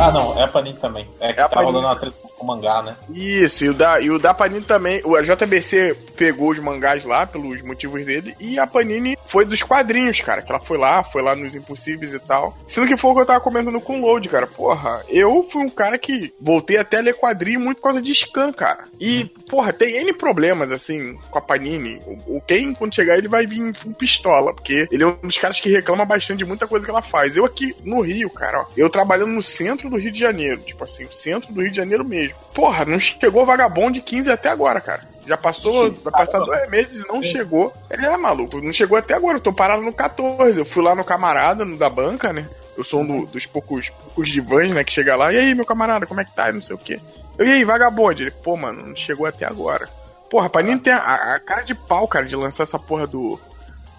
Ah, não, é a Panini também. É que é tá rolando uma treta o mangá, né? Isso, e o, da, e o da Panini também. O, a JBC pegou os mangás lá, pelos motivos dele, e a Panini foi dos quadrinhos, cara. Que ela foi lá, foi lá nos Impossíveis e tal. Sendo que foi o que eu tava comentando com o Load, cara. Porra, eu fui um cara que voltei até a ler quadrinho muito por causa de scan, cara. E, porra, tem N problemas, assim, com a Panini. O, o Ken, quando chegar, ele vai vir com pistola, porque ele é um dos caras que reclama bastante de muita coisa que ela faz. Eu aqui no Rio, cara, ó, eu trabalhando no centro do Rio de Janeiro, tipo assim, o centro do Rio de Janeiro mesmo. Porra, não chegou vagabundo de 15 até agora, cara. Já passou, vai passar dois meses e não Sim. chegou. Ele é maluco, não chegou até agora. Eu tô parado no 14. Eu fui lá no camarada, no da banca, né? Eu sou um do, dos poucos, poucos divãs, né, que chega lá. E aí, meu camarada, como é que tá? E não sei o quê. Eu, e aí, vagabundo? Ele, pô, mano, não chegou até agora. Porra, pra nem ter a, a, cara de pau, cara, de lançar essa porra do,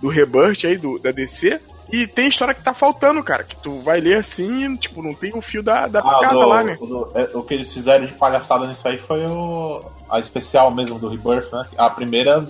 do Rebirth aí, do, da DC. E tem história que tá faltando, cara. Que tu vai ler assim, tipo, não tem o fio da, da ah, picada do, lá, né? O, é, o, que eles fizeram de palhaçada nisso aí foi o. A especial mesmo do Rebirth, né? A primeira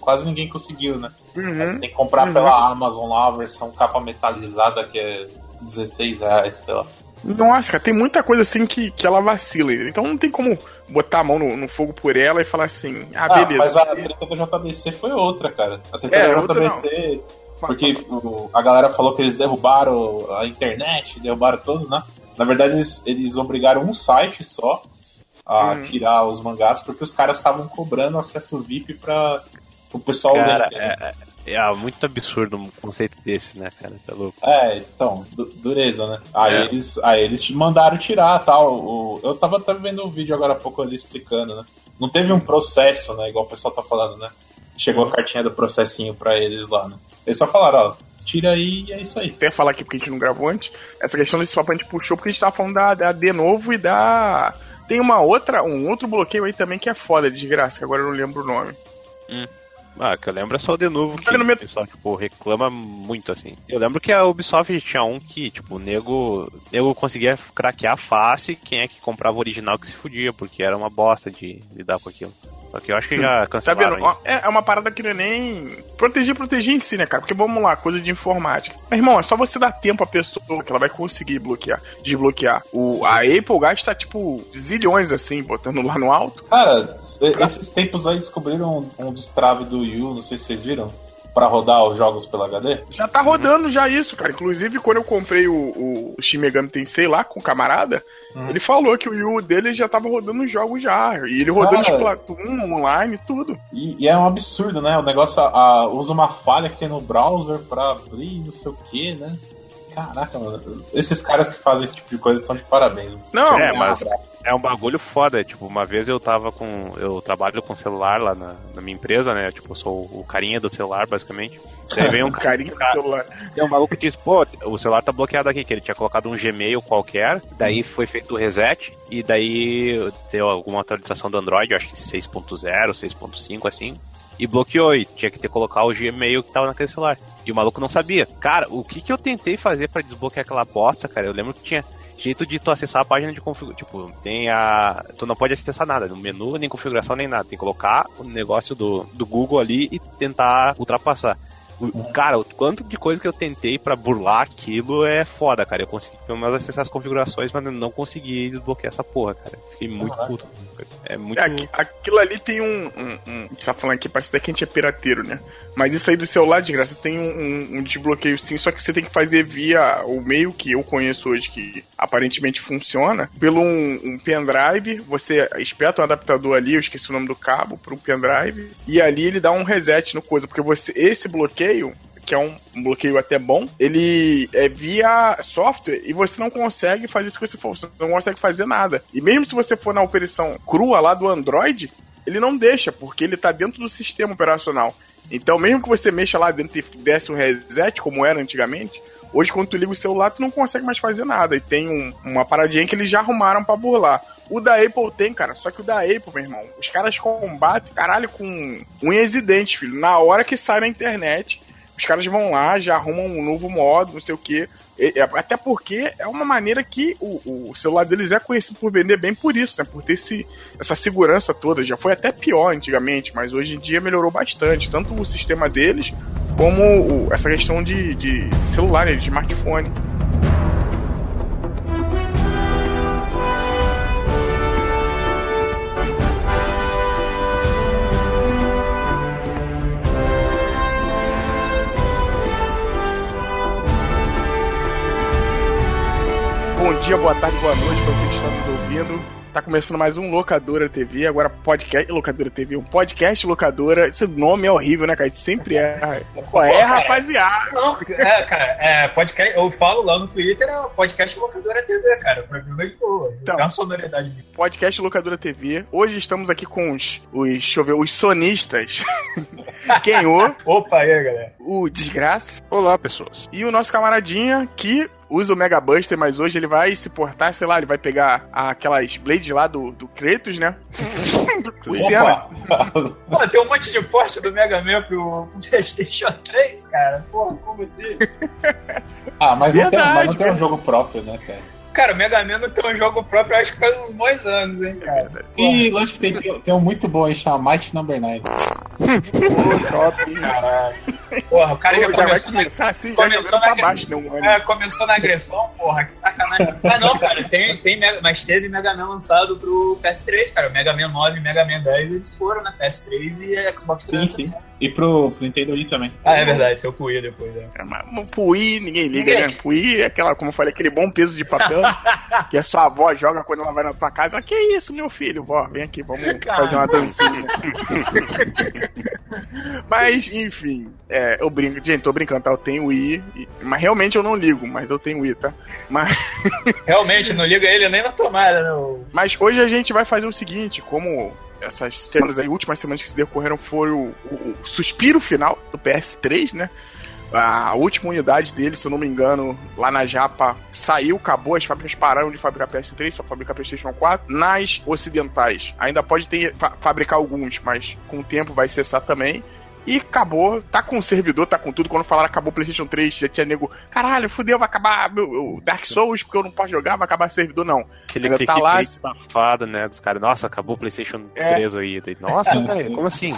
quase ninguém conseguiu, né? Uhum, tem que comprar uhum. pela Amazon lá a versão capa metalizada que é 16 reais, sei lá. Nossa, cara, tem muita coisa assim que, que ela vacila. Então não tem como botar a mão no, no fogo por ela e falar assim, ah, ah beleza. Mas a treta da JBC foi outra, cara. A treta é, da JBC. Porque o, a galera falou que eles derrubaram a internet, derrubaram todos, né? Na verdade, eles, eles obrigaram um site só a hum. tirar os mangás, porque os caras estavam cobrando acesso VIP para o pessoal cara, ler. É, é, é, muito absurdo um conceito desse, né, cara? Tá louco. É, então, du dureza, né? Aí, é. eles, aí eles mandaram tirar tal. O, eu tava até vendo um vídeo agora há pouco ali explicando, né? Não teve um processo, né? Igual o pessoal tá falando, né? Chegou a cartinha do processinho para eles lá, né? Eles só falaram, ó, tira aí e é isso aí. Até falar aqui porque a gente não gravou antes. Essa questão desse papo a gente puxou porque a gente tava falando da, da de novo e da. Tem uma outra, um outro bloqueio aí também que é foda, de desgraça, que agora eu não lembro o nome. Hum. Ah, que eu lembro é só o de novo que o pessoal, tipo, reclama muito, assim. Eu lembro que a Ubisoft tinha um que, tipo, o nego, nego conseguia craquear fácil e quem é que comprava o original que se fudia, porque era uma bosta de lidar com aquilo. Só que eu acho que já tá cancelaram. Tá é, é uma parada que não é nem proteger, proteger em si, né, cara? Porque vamos lá, coisa de informática. Mas, irmão, é só você dar tempo à pessoa que ela vai conseguir bloquear, desbloquear. O, a Apple gasta, tipo, zilhões, assim, botando lá no alto. Cara, esses tempos aí descobriram um, um destrave do Yu, não sei se vocês viram para rodar os jogos pela HD? Já tá rodando já isso, cara. Inclusive, quando eu comprei o, o Shin Megami Tensei lá com o camarada, uhum. ele falou que o Yu dele já tava rodando os jogos já. E ele rodando cara, Splatoon, online, tudo. E, e, é um absurdo, né? O negócio a, usa uma falha que tem no browser pra abrir, não sei o que, né? Caraca, mano. Esses caras que fazem esse tipo de coisa estão de parabéns. Não, é, mas é um bagulho foda. Tipo, uma vez eu tava com. Eu trabalho com celular lá na, na minha empresa, né? Tipo, eu sou o carinha do celular, basicamente. Daí vem um carinha do celular. Tem um maluco que diz, pô, o celular tá bloqueado aqui, que ele tinha colocado um Gmail qualquer, daí foi feito o reset, e daí deu alguma atualização do Android, acho que 6.0, 6.5, assim, e bloqueou, e tinha que ter colocar o Gmail que tava naquele celular. E o maluco não sabia. Cara, o que que eu tentei fazer para desbloquear aquela bosta, cara? Eu lembro que tinha jeito de tu acessar a página de configuração. Tipo, tem a. Tu não pode acessar nada, no menu, nem configuração, nem nada. Tem que colocar o negócio do, do Google ali e tentar ultrapassar. Cara, o quanto de coisa que eu tentei para burlar aquilo é foda, cara. Eu consegui pelo menos acessar as configurações, mas não consegui desbloquear essa porra, cara. Fiquei muito uhum. puto. É muito. É, aquilo ali tem um, um, um. A gente tá falando aqui, parece até que a gente é pirateiro, né? Mas isso aí do celular, de graça, tem um, um, desbloqueio sim, só que você tem que fazer via o meio que eu conheço hoje, que aparentemente funciona, pelo um, um pendrive. Você espeta um adaptador ali, eu esqueci o nome do cabo, para um pendrive, e ali ele dá um reset no coisa, porque você esse bloqueio que é um, bloqueio até bom, ele é via software e você não consegue fazer isso que você for, você não consegue fazer nada. E mesmo se você for na operação crua lá do Android, ele não deixa, porque ele está dentro do sistema operacional. Então, mesmo que você mexa lá dentro e desse um reset, como era antigamente, hoje quando tu liga o celular, tu não consegue mais fazer nada. E tem um, uma paradinha que eles já arrumaram para burlar. O da Apple tem, cara. Só que o da Apple, meu irmão, os caras combatem, caralho, com unhas e dentes, filho. Na hora que sai na internet, os caras vão lá, já arrumam um novo modo, não sei o que. Até porque é uma maneira que o, o, celular deles é conhecido por vender bem por isso, né? Por ter esse, essa segurança toda. Já foi até pior antigamente, mas hoje em dia melhorou bastante. Tanto o sistema deles, como essa questão de, de celular, né? de smartphone. Dia, boa tarde, boa noite para vocês que estão nos ouvindo. Tá começando mais um Locadora TV, agora podcast. Locadora TV, um podcast Locadora. Esse nome é horrível, né, cara? A gente sempre é. Qual é, rapaziada? Não, é, cara, é podcast. Eu falo lá no Twitter, é podcast Locadora TV, cara. Pra mim é boa. Então, é uma sonoridade. Podcast Locadora TV. Hoje estamos aqui com os. os deixa eu ver, os sonistas. Quem o? Opa, aí, galera. O Desgraça. Olá, pessoas. E o nosso camaradinha que usa o Mega Buster, mas hoje ele vai se portar, sei lá, ele vai pegar aquelas blades lá do, do Kratos, né? Luciana. Pô, tem um monte de porte do Mega Man pro, pro PlayStation 3, cara. Porra, como assim? ah, mas, Verdade, não tem, mas não tem um jogo próprio, né, cara? Cara, o Mega Man não tem um jogo próprio, acho que faz uns bons anos, hein, cara. E lógico que tem, tem um muito bom aí, chama Might Number 9. Pô, top, caralho. Porra, o cara já, já começou, vai começar assim, começou na, baixo, não, é, começou na agressão, porra, que sacanagem. ah, não, cara, tem, tem mas teve Mega Man lançado pro PS3, cara. O Mega Man 9 e Mega Man 10 eles foram na PS3 e Xbox 360. Sim, sim. E pro, pro Nintendo Wii também. Ah, é verdade, seu Pui depois, é. é mas pro Wii ninguém liga, ninguém. né? Wii é aquela, como eu falei, aquele bom peso de papel que a sua avó joga quando ela vai na tua casa. Que isso, meu filho? Vó, vem aqui, vamos fazer uma dancinha. mas, enfim, é, eu brinco, gente, tô brincando, tá? Eu tenho Wii, mas realmente eu não ligo, mas eu tenho Wii, tá? Mas... realmente, não liga ele nem na tomada, não. Mas hoje a gente vai fazer o seguinte, como essas semanas aí, últimas semanas que se decorreram foi o, o, o suspiro final do PS3, né? A última unidade dele, se eu não me engano, lá na Japa saiu, acabou, as fábricas pararam de fabricar PS3, só fabrica PlayStation 4. Nas ocidentais, ainda pode ter fa fabricar alguns, mas com o tempo vai cessar também. E acabou, tá com o servidor, tá com tudo. Quando falaram acabou o PlayStation 3, já tinha nego, caralho, fudeu, vai acabar o Dark Souls porque eu não posso jogar, vai acabar o servidor, não. Aquele tá lá. safado, né? Dos caras, nossa, acabou o PlayStation é. 3 aí. Nossa, velho, como assim?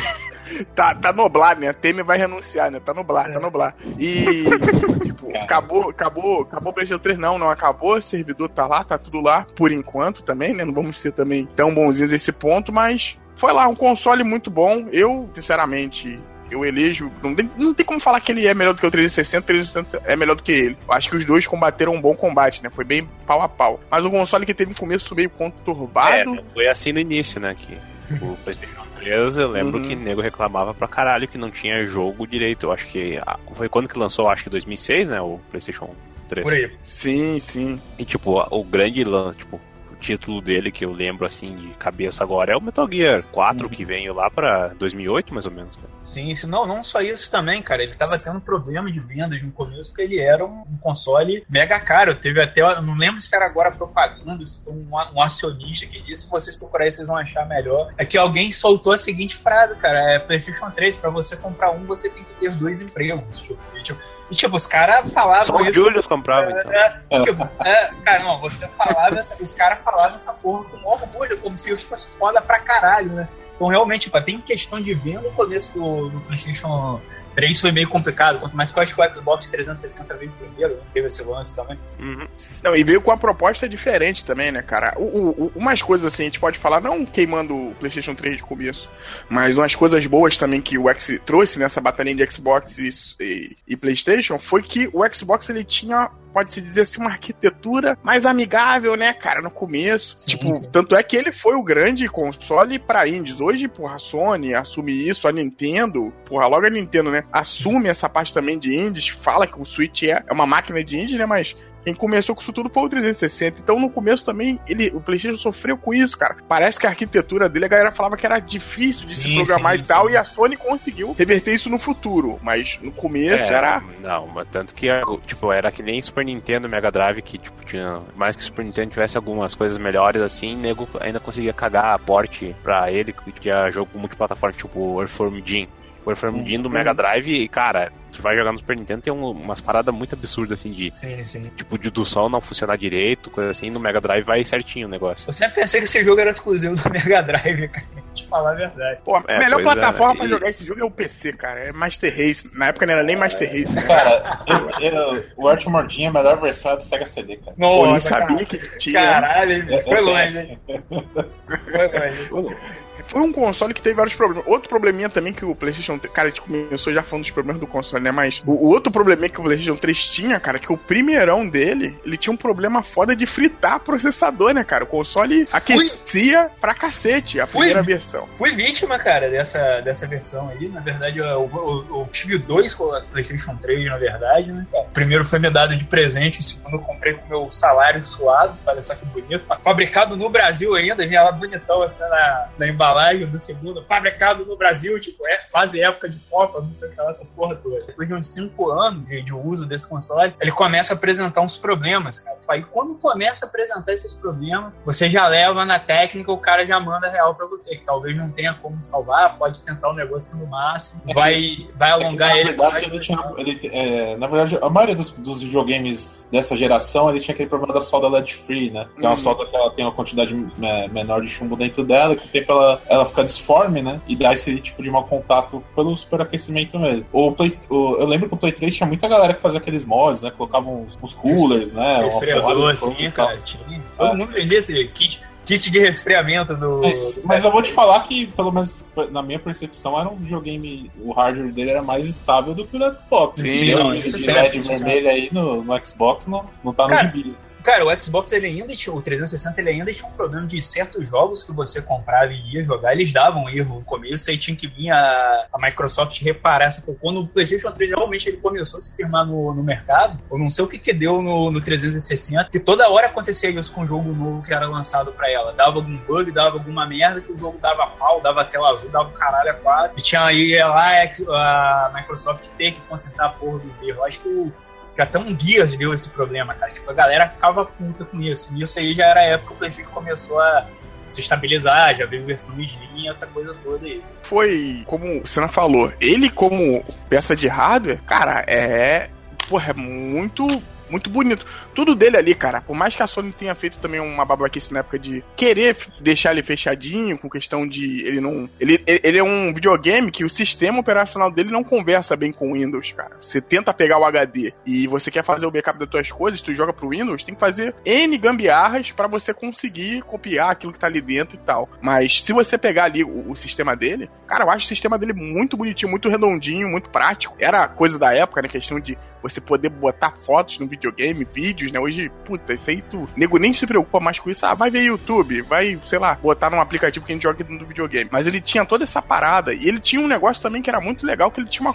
tá, tá noblar, né? A Temer vai renunciar, né? Tá noblar, tá noblar. E, tipo, acabou, acabou, acabou o PlayStation 3, não, não acabou. O servidor tá lá, tá tudo lá, por enquanto também, né? Não vamos ser também tão bonzinhos nesse ponto, mas foi lá, um console muito bom. Eu, sinceramente, eu elejo. Não tem, não tem como falar que ele é melhor do que o 360, o 360 é melhor do que ele. Eu acho que os dois combateram um bom combate, né? Foi bem pau a pau. Mas um console que teve um começo meio conturbado. É, foi assim no início, né? Que o PlayStation 3, eu lembro uhum. que o nego reclamava pra caralho que não tinha jogo direito. Eu acho que. Foi quando que lançou, acho que 2006, né? O PlayStation 3. Por aí. Sim, sim. E tipo, o grande lance, tipo, título dele que eu lembro assim de cabeça agora é o Metal Gear 4 uhum. que veio lá para 2008 mais ou menos. Cara. Sim, não, não só isso também, cara, ele tava tendo problema de vendas no começo porque ele era um, um console mega caro. Teve até, eu não lembro se era agora propaganda, se foi um, um acionista que disse, se vocês procurarem vocês vão achar melhor. É que alguém soltou a seguinte frase, cara, é PlayStation 3 para você comprar um, você tem que ter dois empregos. Tipo, tipo e, tipo, os caras falavam Só isso. Só o Julius comprava, é, então. É, tipo, é, cara, não, você falava, os caras falavam essa porra com orgulho, como se isso fosse foda pra caralho, né? Então, realmente, tipo, tem questão de venda no começo do, do PlayStation 3 foi meio complicado, quanto mais que eu acho que o Xbox 360 veio primeiro, né? teve esse lance também. Uhum. Não, e veio com uma proposta diferente também, né, cara? O, o, umas coisas assim, a gente pode falar, não queimando o PlayStation 3 de começo, mas umas coisas boas também que o X trouxe nessa batalha de Xbox e, e, e PlayStation foi que o Xbox ele tinha pode-se dizer assim, uma arquitetura mais amigável, né, cara, no começo. Sim, tipo, sim. tanto é que ele foi o grande console para indies. Hoje, porra, a Sony assume isso, a Nintendo, porra, logo a Nintendo, né, assume essa parte também de indies, fala que o Switch é, é uma máquina de indies, né, mas quem começou com isso tudo foi o 360. Então, no começo também, ele, o PlayStation sofreu com isso, cara. Parece que a arquitetura dele, a galera falava que era difícil de sim, se programar sim, e tal, sim. e a Sony conseguiu reverter isso no futuro. Mas no começo é, era. Não, mas tanto que, tipo, era que nem Super Nintendo Mega Drive, que, tipo, tinha. Mais que Super Nintendo tivesse algumas coisas melhores assim, nego ainda conseguia cagar a porte pra ele, que tinha jogo multiplataforma, tipo Earthworm Jim. O Earthworm do Mega Drive e, cara, tu vai jogar no Super Nintendo tem um, umas paradas muito absurdas, assim, de. Sim, sim. Tipo, de, do sol não funcionar direito, coisa assim. No Mega Drive vai certinho o negócio. Eu sempre pensei que esse jogo era exclusivo do Mega Drive, cara. Te falar a verdade. Pô, a é, melhor é. plataforma é. pra jogar esse jogo é o PC, cara. É Master Race. Na época não era nem Master Race. Cara, eu, eu, o Art Mordinha é a melhor versão do Sega CD, cara. Nossa, Pô, sabia cara. que tinha. Caralho, foi longe, hein? Foi longe. Foi um console que teve vários problemas. Outro probleminha também que o PlayStation 3. Cara, a gente começou já falando dos problemas do console, né? Mas o, o outro probleminha que o PlayStation 3 tinha, cara, que o primeirão dele, ele tinha um problema foda de fritar processador, né, cara? O console aquecia fui, pra cacete a fui, primeira versão. Fui vítima, cara, dessa, dessa versão aí. Na verdade, eu, eu, eu tive dois com a PlayStation 3, na verdade, né? O primeiro foi me dado de presente, o segundo eu comprei com meu salário suado, olha só que bonito. Fabricado no Brasil ainda, vinha lá bonitão assim na, na embalagem embalagem do segundo, fabricado no Brasil, tipo, é, quase época de Copa, não sei o que lá, essas porra todas. Depois de uns 5 anos de, de, uso desse console, ele começa a apresentar uns problemas, cara. E quando começa a apresentar esses problemas, você já leva na técnica, o cara já manda real para você, que talvez não tenha como salvar, pode tentar o um negócio no máximo, é vai, vai alongar é que, na ele. Verdade, ele tinha, ele, é, na verdade, a maioria dos, dos, videogames dessa geração, ele tinha aquele problema da solda LED free, né? Que é uma uhum. solda que ela tem uma quantidade é, menor de chumbo dentro dela, que tem pela ela fica disforme, né? E dá esse tipo de mau contato pelo superaquecimento mesmo. O Play, o, eu lembro que o Play 3 tinha muita galera que fazia aqueles mods, né? Colocavam uns, uns coolers, né? Resfriador, assim, cara. Tinha. Todo mundo vendia esse kit kit de resfriamento do. Mas, mas, eu vou te falar que, pelo menos na minha percepção, era um videogame. O hardware dele era mais estável do que o Xbox. Sim, não, isso de LED vermelho aí no, no Xbox não, não tá Cara, no gibi. Cara, o Xbox ele ainda tinha, o 360 ele ainda tinha um problema de certos jogos que você comprava e ia jogar, eles davam erro no começo, aí tinha que vir a, a Microsoft reparar essa Quando o PlayStation 3 realmente ele começou a se firmar no, no mercado, eu não sei o que que deu no, no 360, que toda hora acontecia isso com um jogo novo que era lançado para ela. Dava algum bug, dava alguma merda, que o jogo dava pau, dava tela azul, dava o caralho a quatro. E tinha aí lá a Microsoft ter que consertar a porra dos erros. Acho que o que até um Gears deu esse problema, cara. Tipo, a galera ficava puta com isso. E isso aí já era a época que o PlayStation começou a se estabilizar, já veio versão Slim, essa coisa toda aí. Foi, como o Senna falou, ele como peça de hardware, cara, é. Porra, é muito muito bonito. Tudo dele ali, cara. Por mais que a Sony tenha feito também uma babaquice na época de querer deixar ele fechadinho, com questão de ele não. Ele, ele é um videogame que o sistema operacional dele não conversa bem com o Windows, cara. Você tenta pegar o HD e você quer fazer o backup das tuas coisas, tu joga pro Windows, tem que fazer N gambiarras para você conseguir copiar aquilo que tá ali dentro e tal. Mas se você pegar ali o, o, sistema dele, cara, eu acho o sistema dele muito bonitinho, muito redondinho, muito prático. Era coisa da época, né? Questão de você poder botar fotos no videogame, vídeos, né? Hoje, puta, isso aí tu. Nego nem se preocupa mais com isso. Ah, vai ver YouTube, vai, sei lá, botar num aplicativo que a gente joga dentro do videogame. Mas ele tinha toda essa parada. E ele tinha um negócio também que era muito legal, que ele tinha uma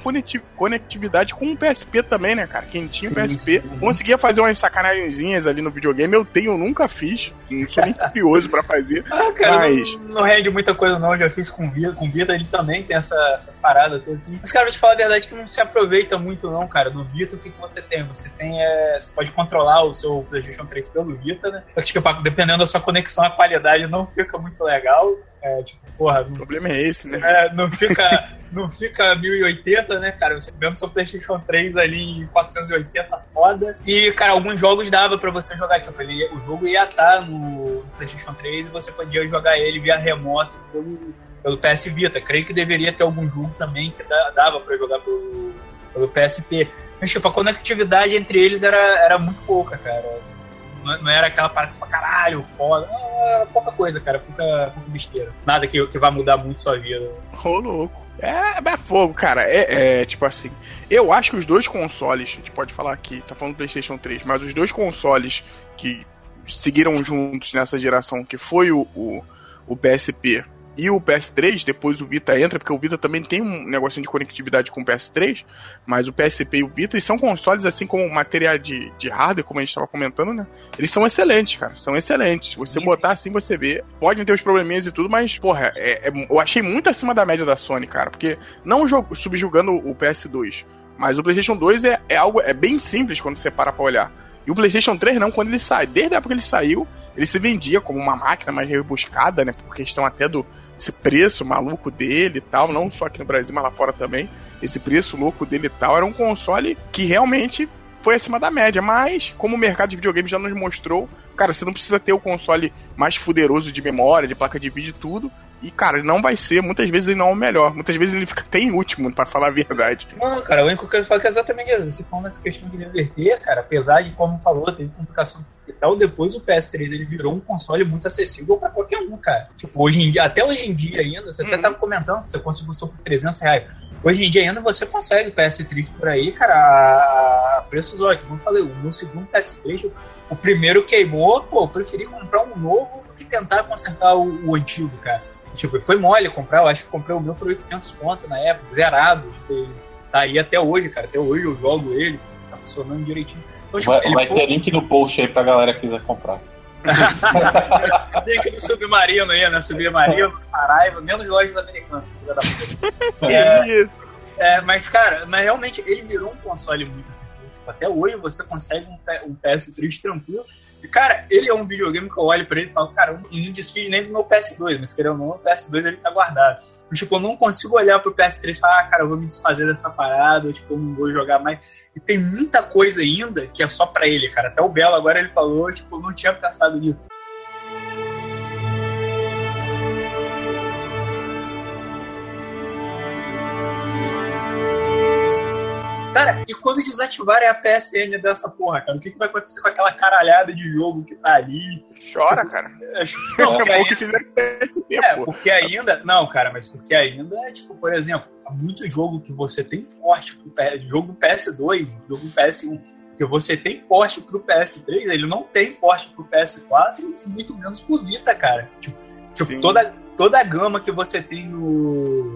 conectividade com o PSP também, né, cara? Quem tinha o PSP conseguia fazer umas sacanagenzinhas ali no videogame. Eu tenho, nunca fiz. Não sou nem curioso pra fazer. Ah, cara, mas... não, não rende muita coisa, não. Eu já fiz com vida. Com vida ele também tem essa, essas paradas todas assim. Mas, cara, vou te falar a verdade que não se aproveita muito, não, cara. No Vita, o que, que você tem? Você tem. É, você pode controlar o seu PlayStation 3 pelo Vita, né? Só que, tipo, dependendo da sua conexão, a qualidade não fica muito legal. É, tipo, porra. Não, o problema é esse, né? É, não fica, não fica 1080, né, cara? Você vendo seu PlayStation 3 ali em 480, foda. E, cara, alguns jogos dava pra você jogar. Tipo, ele, o jogo ia estar no PlayStation 3 e você podia jogar ele via remoto pelo, pelo PS Vita. Creio que deveria ter algum jogo também que dava pra jogar pelo, pelo PSP. Mas, tipo, a conectividade entre eles era, era muito pouca, cara. Não, não era aquela parte pra caralho, foda. Era pouca coisa, cara. Pouca, pouca besteira. Nada que, que vai mudar muito sua vida. Ô, louco. É, é fogo, cara. É, é, tipo assim. Eu acho que os dois consoles, a gente pode falar aqui, tá falando do PlayStation 3, mas os dois consoles que seguiram juntos nessa geração, que foi o, o, o PSP e o PS3, depois o Vita entra, porque o Vita também tem um negocinho de conectividade com o PS3, mas o PSP e o Vita, e são consoles, assim como matéria de, de hardware, como a gente estava comentando, né? Eles são excelentes, cara, são excelentes. Você Isso. botar assim, você vê. Podem ter os probleminhas e tudo, mas, porra, é, é, eu achei muito acima da média da Sony, cara, porque não subjugando o PS2, mas o PlayStation 2 é, é algo, é bem simples quando você para pra olhar. E o PlayStation 3 não, quando ele sai, desde a época que ele saiu, ele se vendia como uma máquina mais rebuscada, né? Por questão até do, esse preço maluco dele e tal, não só aqui no Brasil, mas lá fora também. Esse preço louco dele e tal, era um console que realmente foi acima da média, mas como o mercado de videogame já nos mostrou, cara, você não precisa ter o console mais fuderoso de memória, de placa de vídeo e tudo, E, cara, não vai ser, muitas vezes ele não é o melhor. Muitas vezes ele fica até em último, para falar a verdade. Não, cara, o único que eu quero falar é exatamente isso. Você falando nessa questão de inverter, cara, apesar de, como falou, teve complicação e tal, depois o PS3 ele virou um console muito acessível para qualquer um, cara. Tipo, hoje em dia, até hoje em dia ainda, você uhum. até tava comentando que você conseguiu só por 300 reais. Hoje em dia ainda você consegue PS3 por aí, cara, a preços ótimos. Como eu falei, o meu segundo PS3, o primeiro queimou, pô, eu preferi comprar um novo do que tentar consertar o, o antigo, cara. Tipo, foi mole comprar, eu acho que comprei o meu por 800 conto na época, zerado. Tá aí até hoje, cara. Até hoje eu jogo ele, tá funcionando direitinho. Então, tipo, vai, vai ter link no post aí pra galera que quiser comprar. Link do Submarino aí, né? Submarino, Saraiva, menos lojas americanas, filha da puta. É, isso. É, mas, cara, mas realmente ele virou um console muito acessível. Tipo, até hoje você consegue um, um PS3 tranquilo cara, ele é um videogame que eu olho pra ele e falo, cara, eu não desfiz nem do meu PS2, mas querendo ou não, o PS2 ele tá guardado. Tipo, eu não consigo olhar pro PS3 e falar, ah, cara, eu vou me desfazer dessa parada, tipo, eu não vou jogar mais. E tem muita coisa ainda que é só pra ele, cara. Até o Belo agora ele falou, tipo, eu não tinha pensado nisso. Cara, e quando desativarem a PSN dessa porra, cara, o que, que vai acontecer com aquela caralhada de jogo que tá ali? Chora, cara. É, não, porque ainda... que fizeram PSP, é, porque ainda. Não, cara, mas porque ainda é, tipo, por exemplo, há muito jogo que você tem porte pro jogo do PS2, jogo do PS1 que você tem porte pro PS3, ele não tem porte pro PS4 e muito menos pro Vita, cara. Tipo, tipo toda, toda a gama que você tem no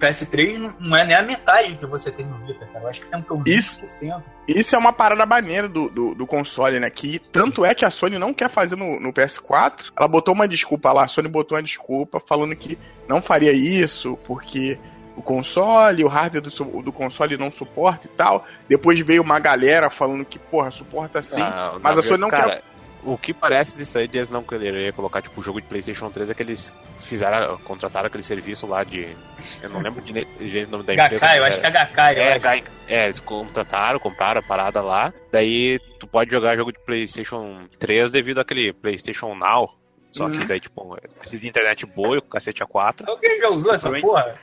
PS3 não é nem a metade que você tem no Vita, cara. Eu acho que tem um isso, 20%. Isso é uma parada maneira do, do, do, console, né? Que tanto é que a Sony não quer fazer no, no, PS4. Ela botou uma desculpa lá, a Sony botou uma desculpa falando que não faria isso, porque o console, o hardware do, do console não suporta e tal. Depois veio uma galera falando que, porra, suporta sim, ah, mas a Sony não cara, quer o que parece disso aí eles não querer colocar tipo o jogo de PlayStation 3 é que eles fizeram, contrataram aquele serviço lá de. Eu não lembro de, de nome da empresa. HK, eu acho que é HK, é, é, eles contrataram, compraram a parada lá. Daí tu pode jogar jogo de PlayStation 3 devido àquele PlayStation Now. Só uhum. que daí, tipo, precisa de internet boa e o cacete A4. Alguém já usou essa porra?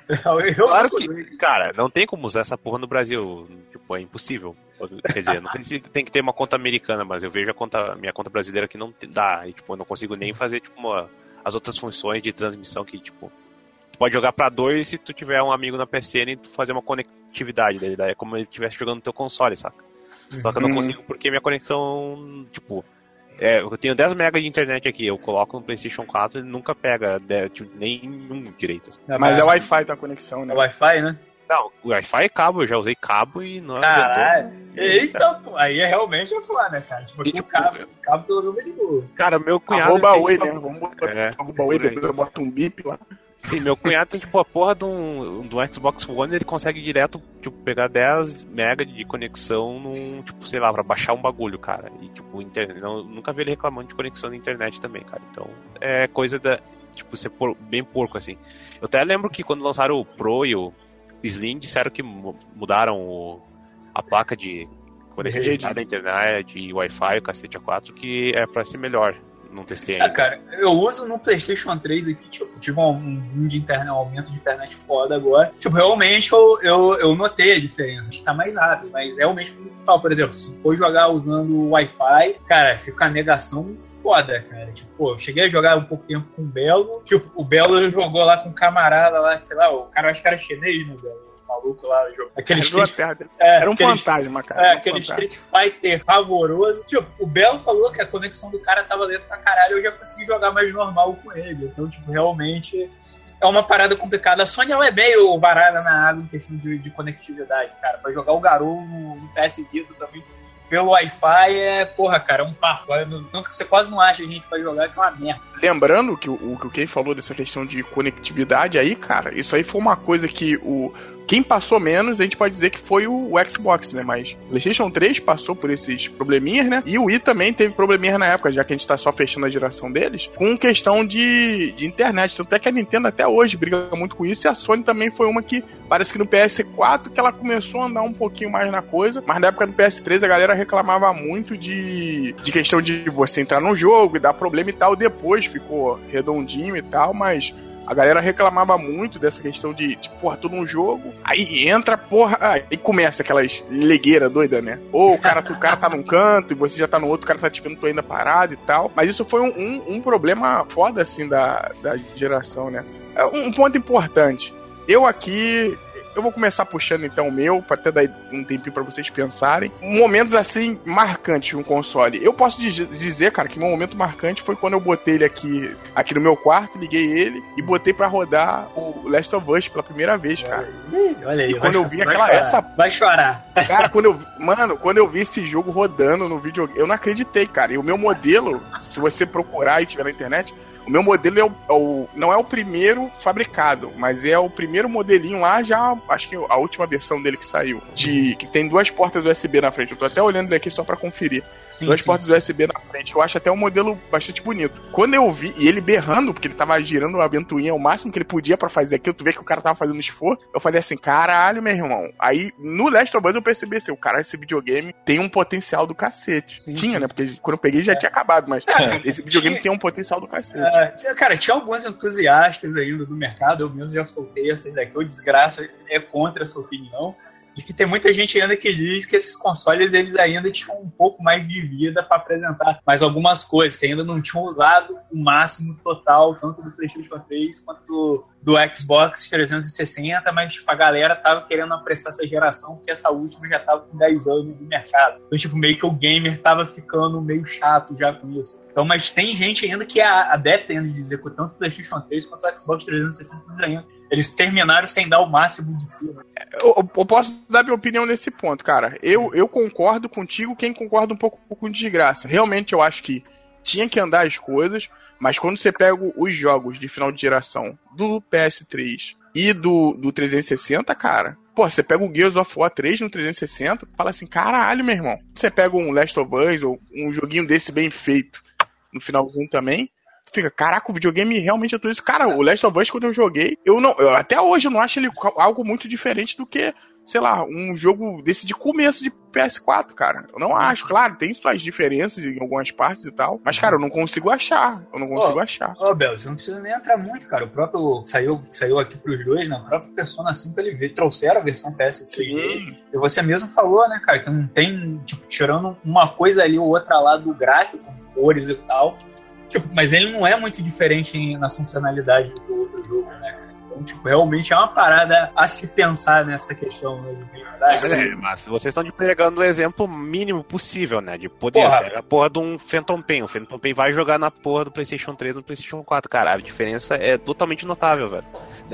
Eu claro que, cara, não tem como usar essa porra no Brasil. Tipo, é impossível. Quer dizer, não sei se tem que ter uma conta americana, mas eu vejo a conta, minha conta brasileira que não dá. E, tipo, eu não consigo nem fazer, tipo, uma, as outras funções de transmissão que, tipo, tu pode jogar para dois se tu tiver um amigo na PCN e tu fazer uma conectividade dele. Daí é como ele estivesse jogando no teu console, saca? Só que eu não uhum. consigo porque minha conexão, tipo, é, eu tenho 10 MB de internet aqui, eu coloco no PlayStation 4 e nunca pega tipo, nenhum direito. Assim. É, mas é Wi-Fi tua conexão, né? É Wi-Fi, né? Não, o Wi-Fi é cabo, eu já usei cabo e não Caralho. Eita, pô, aí é realmente eu falar, né, cara? Tipo, e, tipo, o cabo, o cabo pelo menos é de boa. Cara, meu cunhado. Arroba oi, né? Vamos botar é, arroba oi, depois eu boto um bip lá. Sim, meu cunhado tem tipo a porra de um, do Xbox One, ele consegue direto tipo, pegar 10 MB de conexão num, tipo, sei lá, pra baixar um bagulho, cara. E tipo, internet, não, nunca vi ele reclamando de conexão na internet também, cara. Então, é coisa da. Tipo, ser por, bem porco assim. Eu até lembro que quando lançaram o Pro e o Slim disseram que mudaram o, a placa de conectividade da internet, de Wi-Fi, o cacete A4, que é pra ser melhor não testei é, ainda. É, cara, eu uso no PlayStation 3 aqui, tipo, tive um, um, de internet, um aumento de internet foda agora. Tipo, realmente eu, eu, eu notei a diferença. Está mais rápido, mas realmente, por exemplo, se for jogar usando Wi-Fi, cara, fica a negação foda, cara. Tipo, pô, eu cheguei a jogar um pouco tempo com o Belo. Tipo, o Belo jogou lá com um camarada lá, sei lá, o cara acho que era chinês, né, Belo? Maluco lá. Aquele Street... é, era um aquele, fantasma, cara. É, aquele fantasma. Street Fighter pavoroso. Tipo, o Belo falou que a conexão do cara tava dentro pra caralho. Eu já consegui jogar mais normal com ele. Então, tipo, realmente é uma parada complicada. A Sony ela é meio baralha na água em questão de, de conectividade, cara. Pra jogar o Garou no, no PS Vita também pelo Wi-Fi é, porra, cara, é um parco. É, tanto que você quase não acha gente pra jogar, que é uma merda. Lembrando que o, o que o Ken falou dessa questão de conectividade aí, cara, isso aí foi uma coisa que o, quem passou menos, a gente pode dizer que foi o, Xbox, né? Mas o PlayStation 3 passou por esses probleminhas, né? E o Wii também teve probleminhas na época, já que a gente tá só fechando a geração deles, com questão de, de internet. Tanto é que a Nintendo até hoje briga muito com isso, e a Sony também foi uma que parece que no PS4 que ela começou a andar um pouquinho mais na coisa, mas na época do PS3 a galera reclamava muito de, de questão de você entrar no jogo e dar problema e tal. Depois ficou redondinho e tal, mas a galera reclamava muito dessa questão de, de porra, tô num jogo, aí entra, porra, aí começa aquelas legueiras doidas, né? Ou o cara, o cara tá num canto e você já tá no outro, o cara tá te vendo, tô ainda parado e tal. Mas isso foi um, um, um problema foda, assim, da, da geração, né? É um ponto importante. Eu aqui, eu vou começar puxando então o meu, para até dar um tempinho para vocês pensarem. Momentos assim marcantes no console. Eu posso dizer, cara, que meu momento marcante foi quando eu botei ele aqui, aqui no meu quarto, liguei ele e botei para rodar o Last of Us pela primeira vez, cara. Olha aí, e quando eu vi aquela chorar, essa vai chorar. Cara, quando eu, mano, quando eu vi esse jogo rodando no videogame, eu não acreditei, cara. E o meu modelo, se você procurar e tiver na internet, o meu modelo é o, é o, não é o primeiro fabricado, mas é o primeiro modelinho lá, já acho que a última versão dele que saiu. De que tem duas portas USB na frente. Eu tô até olhando aqui só para conferir. Sim, duas sim. portas USB na frente, que eu acho até um modelo bastante bonito. Quando eu vi, e ele berrando, porque ele tava girando a ventoinha o máximo que ele podia para fazer aquilo, tu vê que o cara tava fazendo esforço, eu falei assim, caralho, meu irmão. Aí, no Last of Us eu percebi assim, o cara, esse videogame tem um potencial do cacete. Sim, tinha, né? Porque quando eu peguei já é. tinha acabado, mas é, esse videogame tinha, tem um potencial do cacete. É, cara, tinha alguns entusiastas ainda do mercado, eu mesmo já soltei essas daqui, o desgraça é contra essa opinião de que tem muita gente ainda que diz que esses consoles eles ainda tinham um pouco mais de vida para apresentar mais algumas coisas, que ainda não tinham usado o máximo total, tanto do PlayStation 3 quanto do, do Xbox 360, mas tipo, a galera tava querendo apressar essa geração, porque essa última já tava com 10 anos de mercado. Então, tipo, meio que o gamer tava ficando meio chato já com isso. Então, mas tem gente ainda que é adepta ainda de dizer que tanto o PlayStation 3 quanto o Xbox 360 ainda eles terminaram sem dar o máximo de si. Né? Eu, eu, posso dar minha opinião nesse ponto, cara. Eu, eu concordo contigo, quem concorda um pouco com de graça. Realmente eu acho que tinha que andar as coisas, mas quando você pega os jogos de final de geração do PS3 e do, do 360, cara, pô, você pega o Gears of War 3 no 360, fala assim, caralho, meu irmão. Você pega um Last of Us ou um joguinho desse bem feito no finalzinho também, fica, caraca, o videogame realmente é tudo isso. Cara, o Last of Us, quando eu joguei, eu não. Eu, até hoje eu não acho ele algo muito diferente do que, sei lá, um jogo desse de começo de PS4, cara. Eu não acho, claro, tem suas diferenças em algumas partes e tal. Mas, cara, eu não consigo achar. Eu não consigo oh, achar. Ô, oh, Bel, você não precisa nem entrar muito, cara. O próprio. Saiu, saiu aqui pros dois, né? O próprio Persona 5 ele veio, trouxeram a versão PS3 E você mesmo falou, né, cara, que não tem, tipo, tirando uma coisa ali ou outra lá do gráfico, com cores e tal Tipo, mas ele não é muito diferente na funcionalidade do outro jogo, né? Então, tipo, realmente é uma parada a se pensar nessa questão, né? É, mas vocês estão pegando o exemplo mínimo possível, né? De poder. Porra. Pega a porra de um Phantom Pain. O Phantom Pain vai jogar na porra do PlayStation 3 no PlayStation 4. Cara, a diferença é totalmente notável, velho.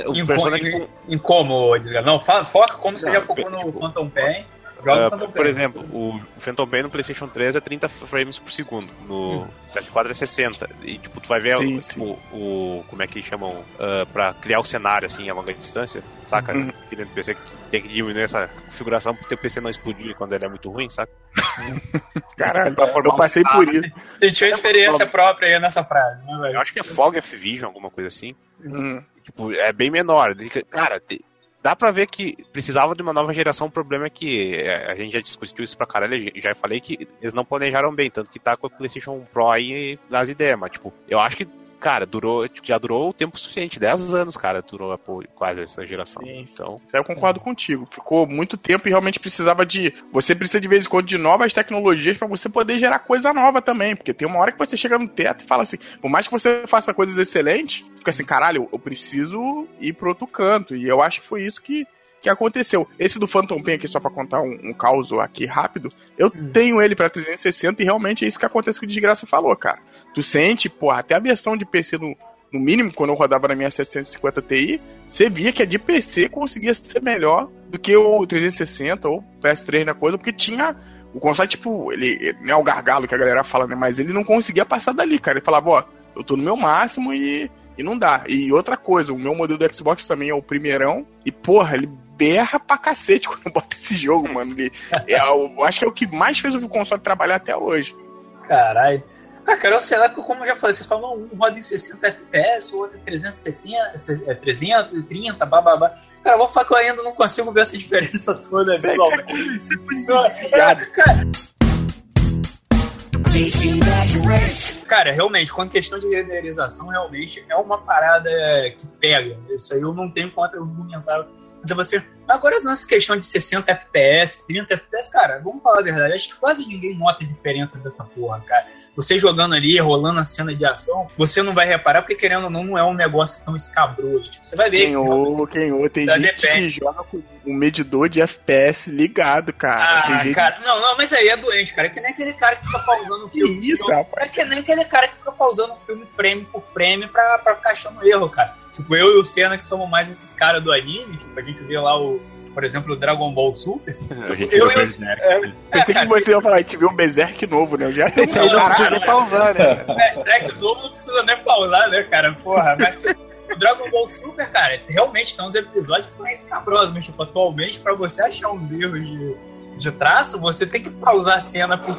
O em, personagem. Em, em como, Não, foca como não, você já focou no tipo, Phantom Pain. Uh, por exemplo, o Phantom Pain no PlayStation 3 é 30 frames por segundo, no PS4 é 60. E tipo, tu vai ver sim, o, sim. o, como é que chamam uh, pra criar o cenário assim a longa distância, saca? Uhum. Aqui dentro do PC que tem que diminuir essa configuração pro teu PC não explodir quando ele é muito ruim, saca? Caralho, eu passei por isso. Você tinha experiência própria aí nessa frase, né, velho? Eu acho que é Fog F-Vision, alguma coisa assim. Uhum. Tipo, é bem menor. Cara, dá pra ver que precisava de uma nova geração. O problema é que é, a gente já discutiu isso pra caralho. Já falei que eles não planejaram bem, tanto que tá com o PlayStation Pro aí nas ideias. Mas, tipo, eu acho que cara, durou, tipo, já durou o tempo suficiente, 10 anos, cara, durou quase essa geração. Sim, então, isso aí eu concordo é. contigo. Ficou muito tempo e realmente precisava de. Você precisa de vez em quando de novas tecnologias para você poder gerar coisa nova também. Porque tem uma hora que você chega no teto e fala assim, por mais que você faça coisas excelentes, fica assim, caralho, eu preciso ir pro outro canto. E eu acho que foi isso que que aconteceu. Esse do Phantom Pain aqui, só pra contar um, um caos aqui rápido, eu hum. tenho ele pra 360 e realmente é isso que acontece que o Desgraça falou, cara. Tu sente, pô, até a versão de PC no, no mínimo, quando eu rodava na minha 750 Ti, você via que a de PC conseguia ser melhor do que o 360 ou PS3 na coisa, porque tinha o console, tipo, ele, ele não é o gargalo que a galera fala, né? Mas ele não conseguia passar dali, cara. Ele falava, ó, eu tô no meu máximo e, e não dá. E outra coisa, o meu modelo do Xbox também é o primeirão, e porra, ele berra pra cacete quando bota esse jogo, mano. Ele, é, eu acho que é o que mais fez o console trabalhar até hoje. Caralho. Ah, cara, eu sei lá, porque como eu já falei, vocês falam um roda em 60 FPS, o outro em 370, é 330, bababá. Cara, eu vou falar que eu ainda não consigo ver essa diferença toda. Isso é, isso é, é, cara, cara, realmente, a questão de renderização, realmente é uma parada que pega. Isso aí eu não tenho contra argumentar contra você. Agora, nessa questão de 60 FPS, 30 FPS, cara, vamos falar a verdade, acho que quase ninguém nota a diferença dessa porra, cara. Você jogando ali, rolando a cena de ação, você não vai reparar, porque querendo ou não, não é um negócio tão escabroso. Tipo, você vai ver. Quem ou, quem ou, tem gente depende. que joga com um medidor de FPS ligado, cara. Ah, gente... cara, não, não, mas aí é doente, cara. É que nem aquele cara que fica pausando o filme. Que isso, rapaz? É que nem aquele cara que fica pausando o filme prêmio por prêmio pra, pra ficar achando erro, cara. Tipo, eu e o Senna, que somos mais esses caras do anime, tipo, a gente vê lá o, por exemplo, o Dragon Ball Super. eu, eu, é, Pensei é, que você ia falar, a gente viu um Berserk novo, né? Eu já Esse aí não precisa nem pausar, né? Berserk novo não precisa nem pausar, né, cara? Porra, mas tipo, o Dragon Ball Super, cara, realmente tem uns episódios que são escabrosos, mas tipo, atualmente, pra você achar uns erros de de traço, você tem que pausar a cena por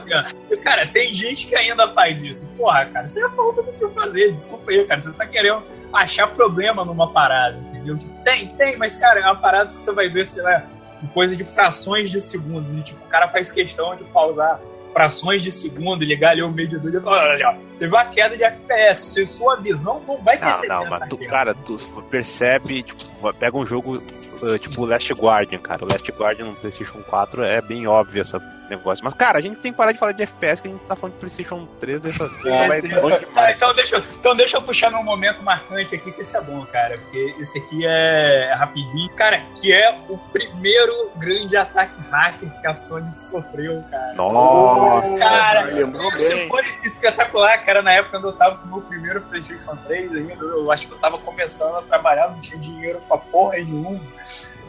Cara, tem gente que ainda faz isso. Porra, cara, isso é falta do que eu fazer. Desculpa aí, cara. Você tá querendo achar problema numa parada, entendeu? Tipo, tem, tem, mas, cara, é uma parada que você vai ver, sei lá, coisa de frações de segundos. E, tipo, o cara faz questão de pausar frações de segundo, ligar ali o medidor e falar, olha, teve uma queda de FPS. Se sua visão não vai perceber Não, não, mas tu, cara, tu percebe, tipo, pega um jogo uh, tipo Last Guardian, cara. O Last Guardian no PlayStation 4 é bem óbvio essa negócio. Mas, cara, a gente tem que parar de falar de FPS, que a gente tá falando de PlayStation 3 dessa é, demais. Ah, então, deixa, então deixa eu puxar meu momento marcante aqui, que esse é bom, cara. Porque esse aqui é, é rapidinho. Cara, que é o primeiro grande ataque hacker que a Sony sofreu, cara. Nossa, cara, isso bem. foi espetacular, cara. Na época quando eu tava com o meu primeiro PlayStation 3 ainda, eu acho que eu tava começando a trabalhar, não tinha dinheiro pra porra nenhuma.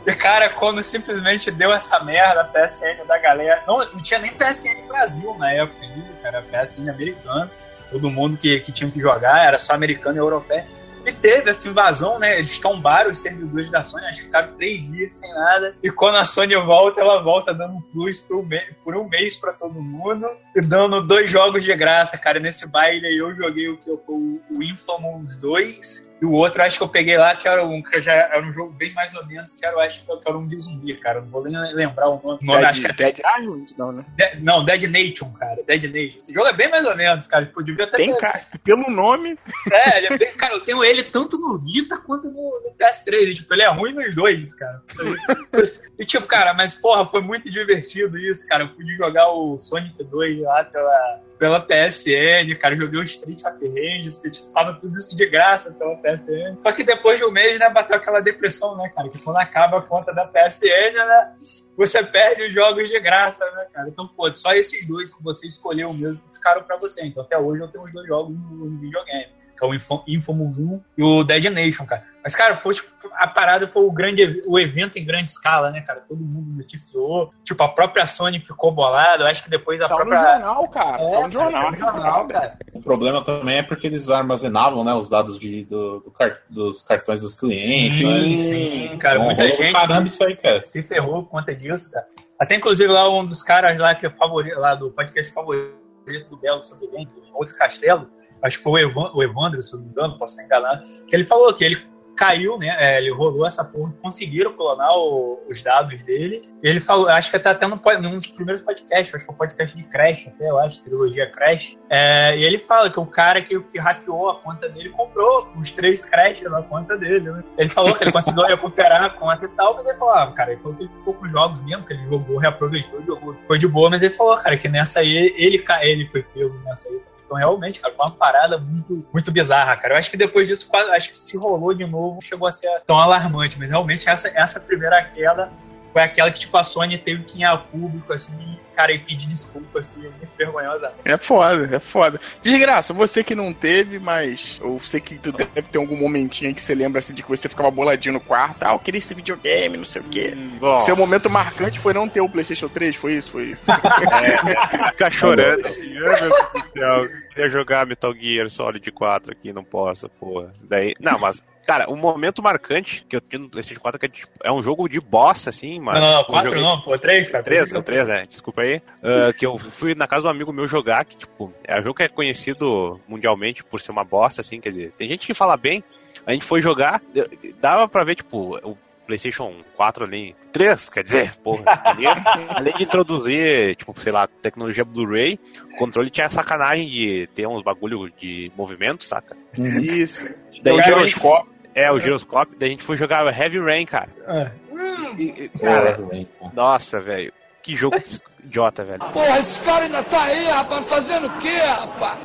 E, cara, quando simplesmente deu essa merda, a PSN da galera. Não, não tinha nem PSN Brasil na época ainda, cara. PSN americano. Todo mundo que, que tinha que jogar era só americano e europeu. E teve essa invasão, né? Eles tombaram os servidores da Sony, acho que ficaram três dias sem nada. E quando a Sony volta, ela volta dando plus por um, por um mês pra todo mundo e dando dois jogos de graça, cara. Nesse baile aí eu joguei o que foi o Infamous 2 e o outro, acho que eu peguei lá, que era um, que já era um jogo bem mais ou menos, que era, acho que era um de zumbi, cara. Não vou nem lembrar o nome. Dead, acho que era... Dead Island? Não, né? De, não, Dead Nation, cara. Dead Nation. Esse jogo é bem mais ou menos, cara. Tipo, devia ter. Tem, cara, pelo nome. É, ele é bem, cara, eu tenho ele tanto no Vita quanto no, no PS3. tipo, ele é ruim nos dois, cara. e tipo, cara, mas porra, foi muito divertido isso, cara. Eu pude jogar o Sonic 2 lá pela, pela PSN, cara. Eu joguei o Street of Rage, tipo, tava tudo isso de graça pela PSN. Só que depois de um mês, né, bateu aquela depressão, né, cara? Que quando acaba a conta da PSN, né, você perde os jogos de graça, né, cara? Então, foda só esses dois que você escolheu mesmo ficaram para você. Então, até hoje eu tenho os dois jogos no videogame que é o Infamous 1 e o Dead Nation, cara. Mas, cara, foi tipo, a parada foi o grande o evento em grande escala, né, cara? Todo mundo noticiou. Tipo, a própria Sony ficou bolada. Eu acho que depois a Só própria. No jornal, cara. É, Só no jornal. no jornal, cara. O problema também é porque eles armazenavam, né, os dados de, do, do car... dos cartões dos clientes. Sim, né? sim, cara. Bom, muita gente. Caramba, isso aí, cara. Se ferrou por conta disso, cara. Até inclusive lá um dos caras lá que é favorito, lá do podcast favorito do Belo sobre Game, outro castelo acho que foi o, Evandro, se não me engano, posso estar enganado, que ele falou que ele caiu, né? É, ele rolou essa porra, conseguiram clonar o, os dados dele. Ele falou, acho que até, até num, num dos primeiros podcasts, acho que foi o podcast de Crash, até eu acho, trilogia Crash. É, e ele fala que o cara que, que hackeou a conta dele comprou os três Crash na conta dele. Né? Ele falou que ele conseguiu recuperar a conta e tal, mas ele falou, ah, cara, ele falou que ele ficou com jogos mesmo, que ele jogou, reaproveitou, jogou, foi de boa, mas ele falou, cara, que nessa aí ele, ele foi pego nessa aí então, realmente, cara, foi uma parada muito, muito bizarra, cara. Eu acho que depois disso, acho que se rolou de novo, chegou a ser tão alarmante. Mas realmente, essa, essa primeira queda foi aquela que, tipo, a Sony teve que ir a público, assim, cara, e pedir desculpa, assim, muito vergonhosa. É foda, é foda. Desgraça, você que não teve, mas. Ou sei que tu deve ter algum momentinho aí que você lembra, assim, de que você ficava boladinho no quarto, ah, eu queria esse videogame, não sei o quê. Hum, Seu momento marcante foi não ter o PlayStation 3, foi isso? Foi isso? é, ficar chorando, assim, meu Deus do céu. Queria jogar Metal Gear Solid 4 aqui, não posso, porra. Daí. Não, mas Cara, um momento marcante que eu tinha no PlayStation 4 é que tipo, é um jogo de boss, assim, mas. Não, não, 4 joguei... não, pô, 3, cara. 3, 3, 3 é, desculpa aí. Uh, que eu fui na casa de um amigo meu jogar, que, tipo, é um jogo que é conhecido mundialmente por ser uma bosta, assim, quer dizer, tem gente que fala bem. A gente foi jogar, dava pra ver, tipo, o PlayStation 4 ali, 3, quer dizer, porra, ali, além de introduzir, tipo, sei lá, tecnologia Blu-ray, o controle tinha a sacanagem de ter uns bagulho de movimento, saca? Isso. Daí o giroscópio. É, o giroscópio, daí a gente foi jogar Heavy Rain, cara. É. E, cara, nossa, velho, que jogo idiota, velho. Porra, esse cara ainda tá aí, rapaz, fazendo o quê, rapaz?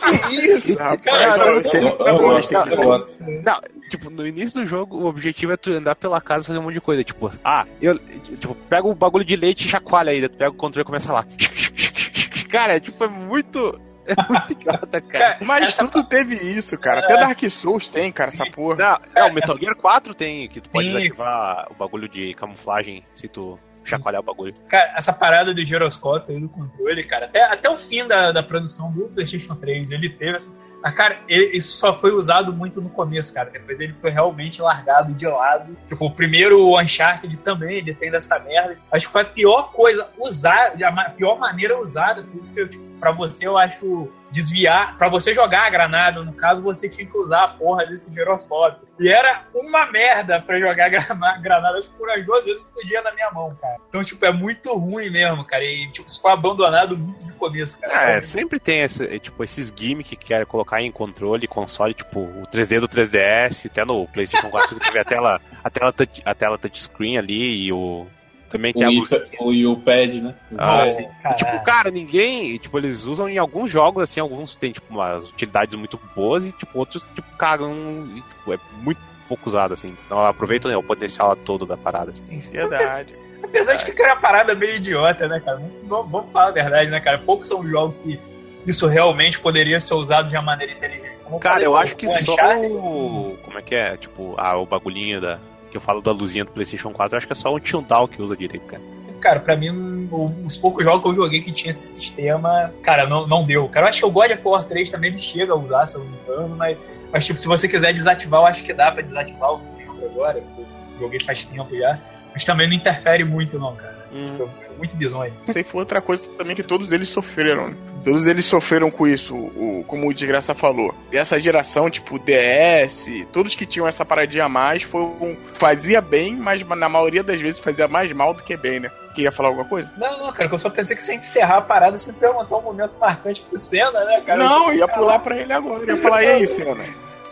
que isso, rapaz? Não, não, não, tipo, no início do jogo, o objetivo é tu andar pela casa e fazer um monte de coisa. Tipo, ah, eu, tipo, pega o bagulho de leite e chacoalha aí, tu pega o controle e começa lá. Cara, tipo, é muito. É muito idiota, cara. Mas tudo teve isso, cara. Até Dark Souls tem, cara, essa porra. Não, é, o Metal Gear 4 tem, que tu pode desativar o bagulho de camuflagem se tu chacoalhar o bagulho. Cara, essa parada do giroscópio aí do controle, cara, até, até o fim da, da produção do PlayStation 3, ele teve essa. Mas, cara, ele, isso só foi usado muito no começo, cara. Depois ele foi realmente largado de lado. Tipo, o primeiro Uncharted também, ele tem dessa merda. Acho que foi a pior coisa usada, a pior maneira usada. Por isso que eu, tipo, pra você eu acho desviar, para você jogar a granada, no caso, você tinha que usar a porra desse giroscópio. E era uma merda para jogar granada, acho que por as vezes podia na minha mão, cara. Então, tipo, é muito ruim mesmo, cara. E, tipo, isso foi abandonado muito de começo, cara. É, sempre tem esse, tipo, esses gimmicks que querem colocar em controle, console, tipo, o 3D do 3DS, até no PlayStation 4 que teve a tela, a tela, touch, a tela touchscreen ali e o também tem o a luz. O, e o pad, né? Ah, ah sim. E, tipo, cara, ninguém. Tipo, eles usam em alguns jogos, assim, alguns tem, tipo, umas utilidades muito boas e, tipo, outros, tipo, cagam. E, tipo, é muito pouco usado, assim. Não aproveitam né, o potencial todo da parada. Assim. Sim, verdade. Apesar de que era uma parada meio idiota, né, cara? Vamos, vamos falar a verdade, né, cara? Poucos são jogos que isso realmente poderia ser usado de uma maneira inteligente. Como cara, eu acho que só o... Como é que é? Tipo, ah, o bagulhinho da que eu falo da luzinha do PlayStation 4, acho que é só o Tildal que usa direito, cara. Cara, pra mim, os poucos jogos que eu joguei que tinha esse sistema, cara, não, não deu. Cara, eu acho que o God of War 3 também ele chega a usar, se eu não me engano, mas, mas tipo, se você quiser desativar, eu acho que dá pra desativar o agora, eu joguei faz tempo já. Mas também não interfere muito, não, cara. Hum. Tipo, muito bizonho. Aí foi outra coisa também que todos eles sofreram, né? Todos eles sofreram com isso, o, como o Desgraça falou. E essa geração, tipo, DS, todos que tinham essa paradinha a mais, foi um, fazia bem, mas na maioria das vezes fazia mais mal do que bem, né? Queria falar alguma coisa? Não, não, cara, que eu só pensei que você ia encerrar a parada sem perguntar um momento marcante pro Senna, né, cara? Não, ia pular pra ele agora, ia falar, e aí, Senna?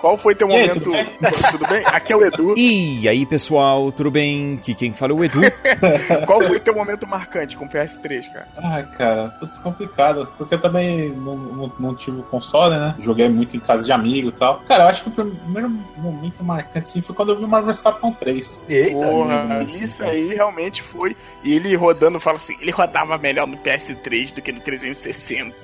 Qual foi teu momento? tudo, bem? tudo bem? Aqui é o Edu. E aí, pessoal, tudo bem? Que quem fala é o Edu. Qual foi teu momento marcante com o PS3, cara? Ah, cara, tudo descomplicado. Porque eu também não, não, não tive console, né? Joguei muito em casa de amigo e tal. Cara, eu acho que o primeiro momento marcante sim foi quando eu vi o Marvel Capcom 3. Eita, Porra, isso aí realmente foi. E ele rodando, fala assim, ele rodava melhor no PS3 do que no 360.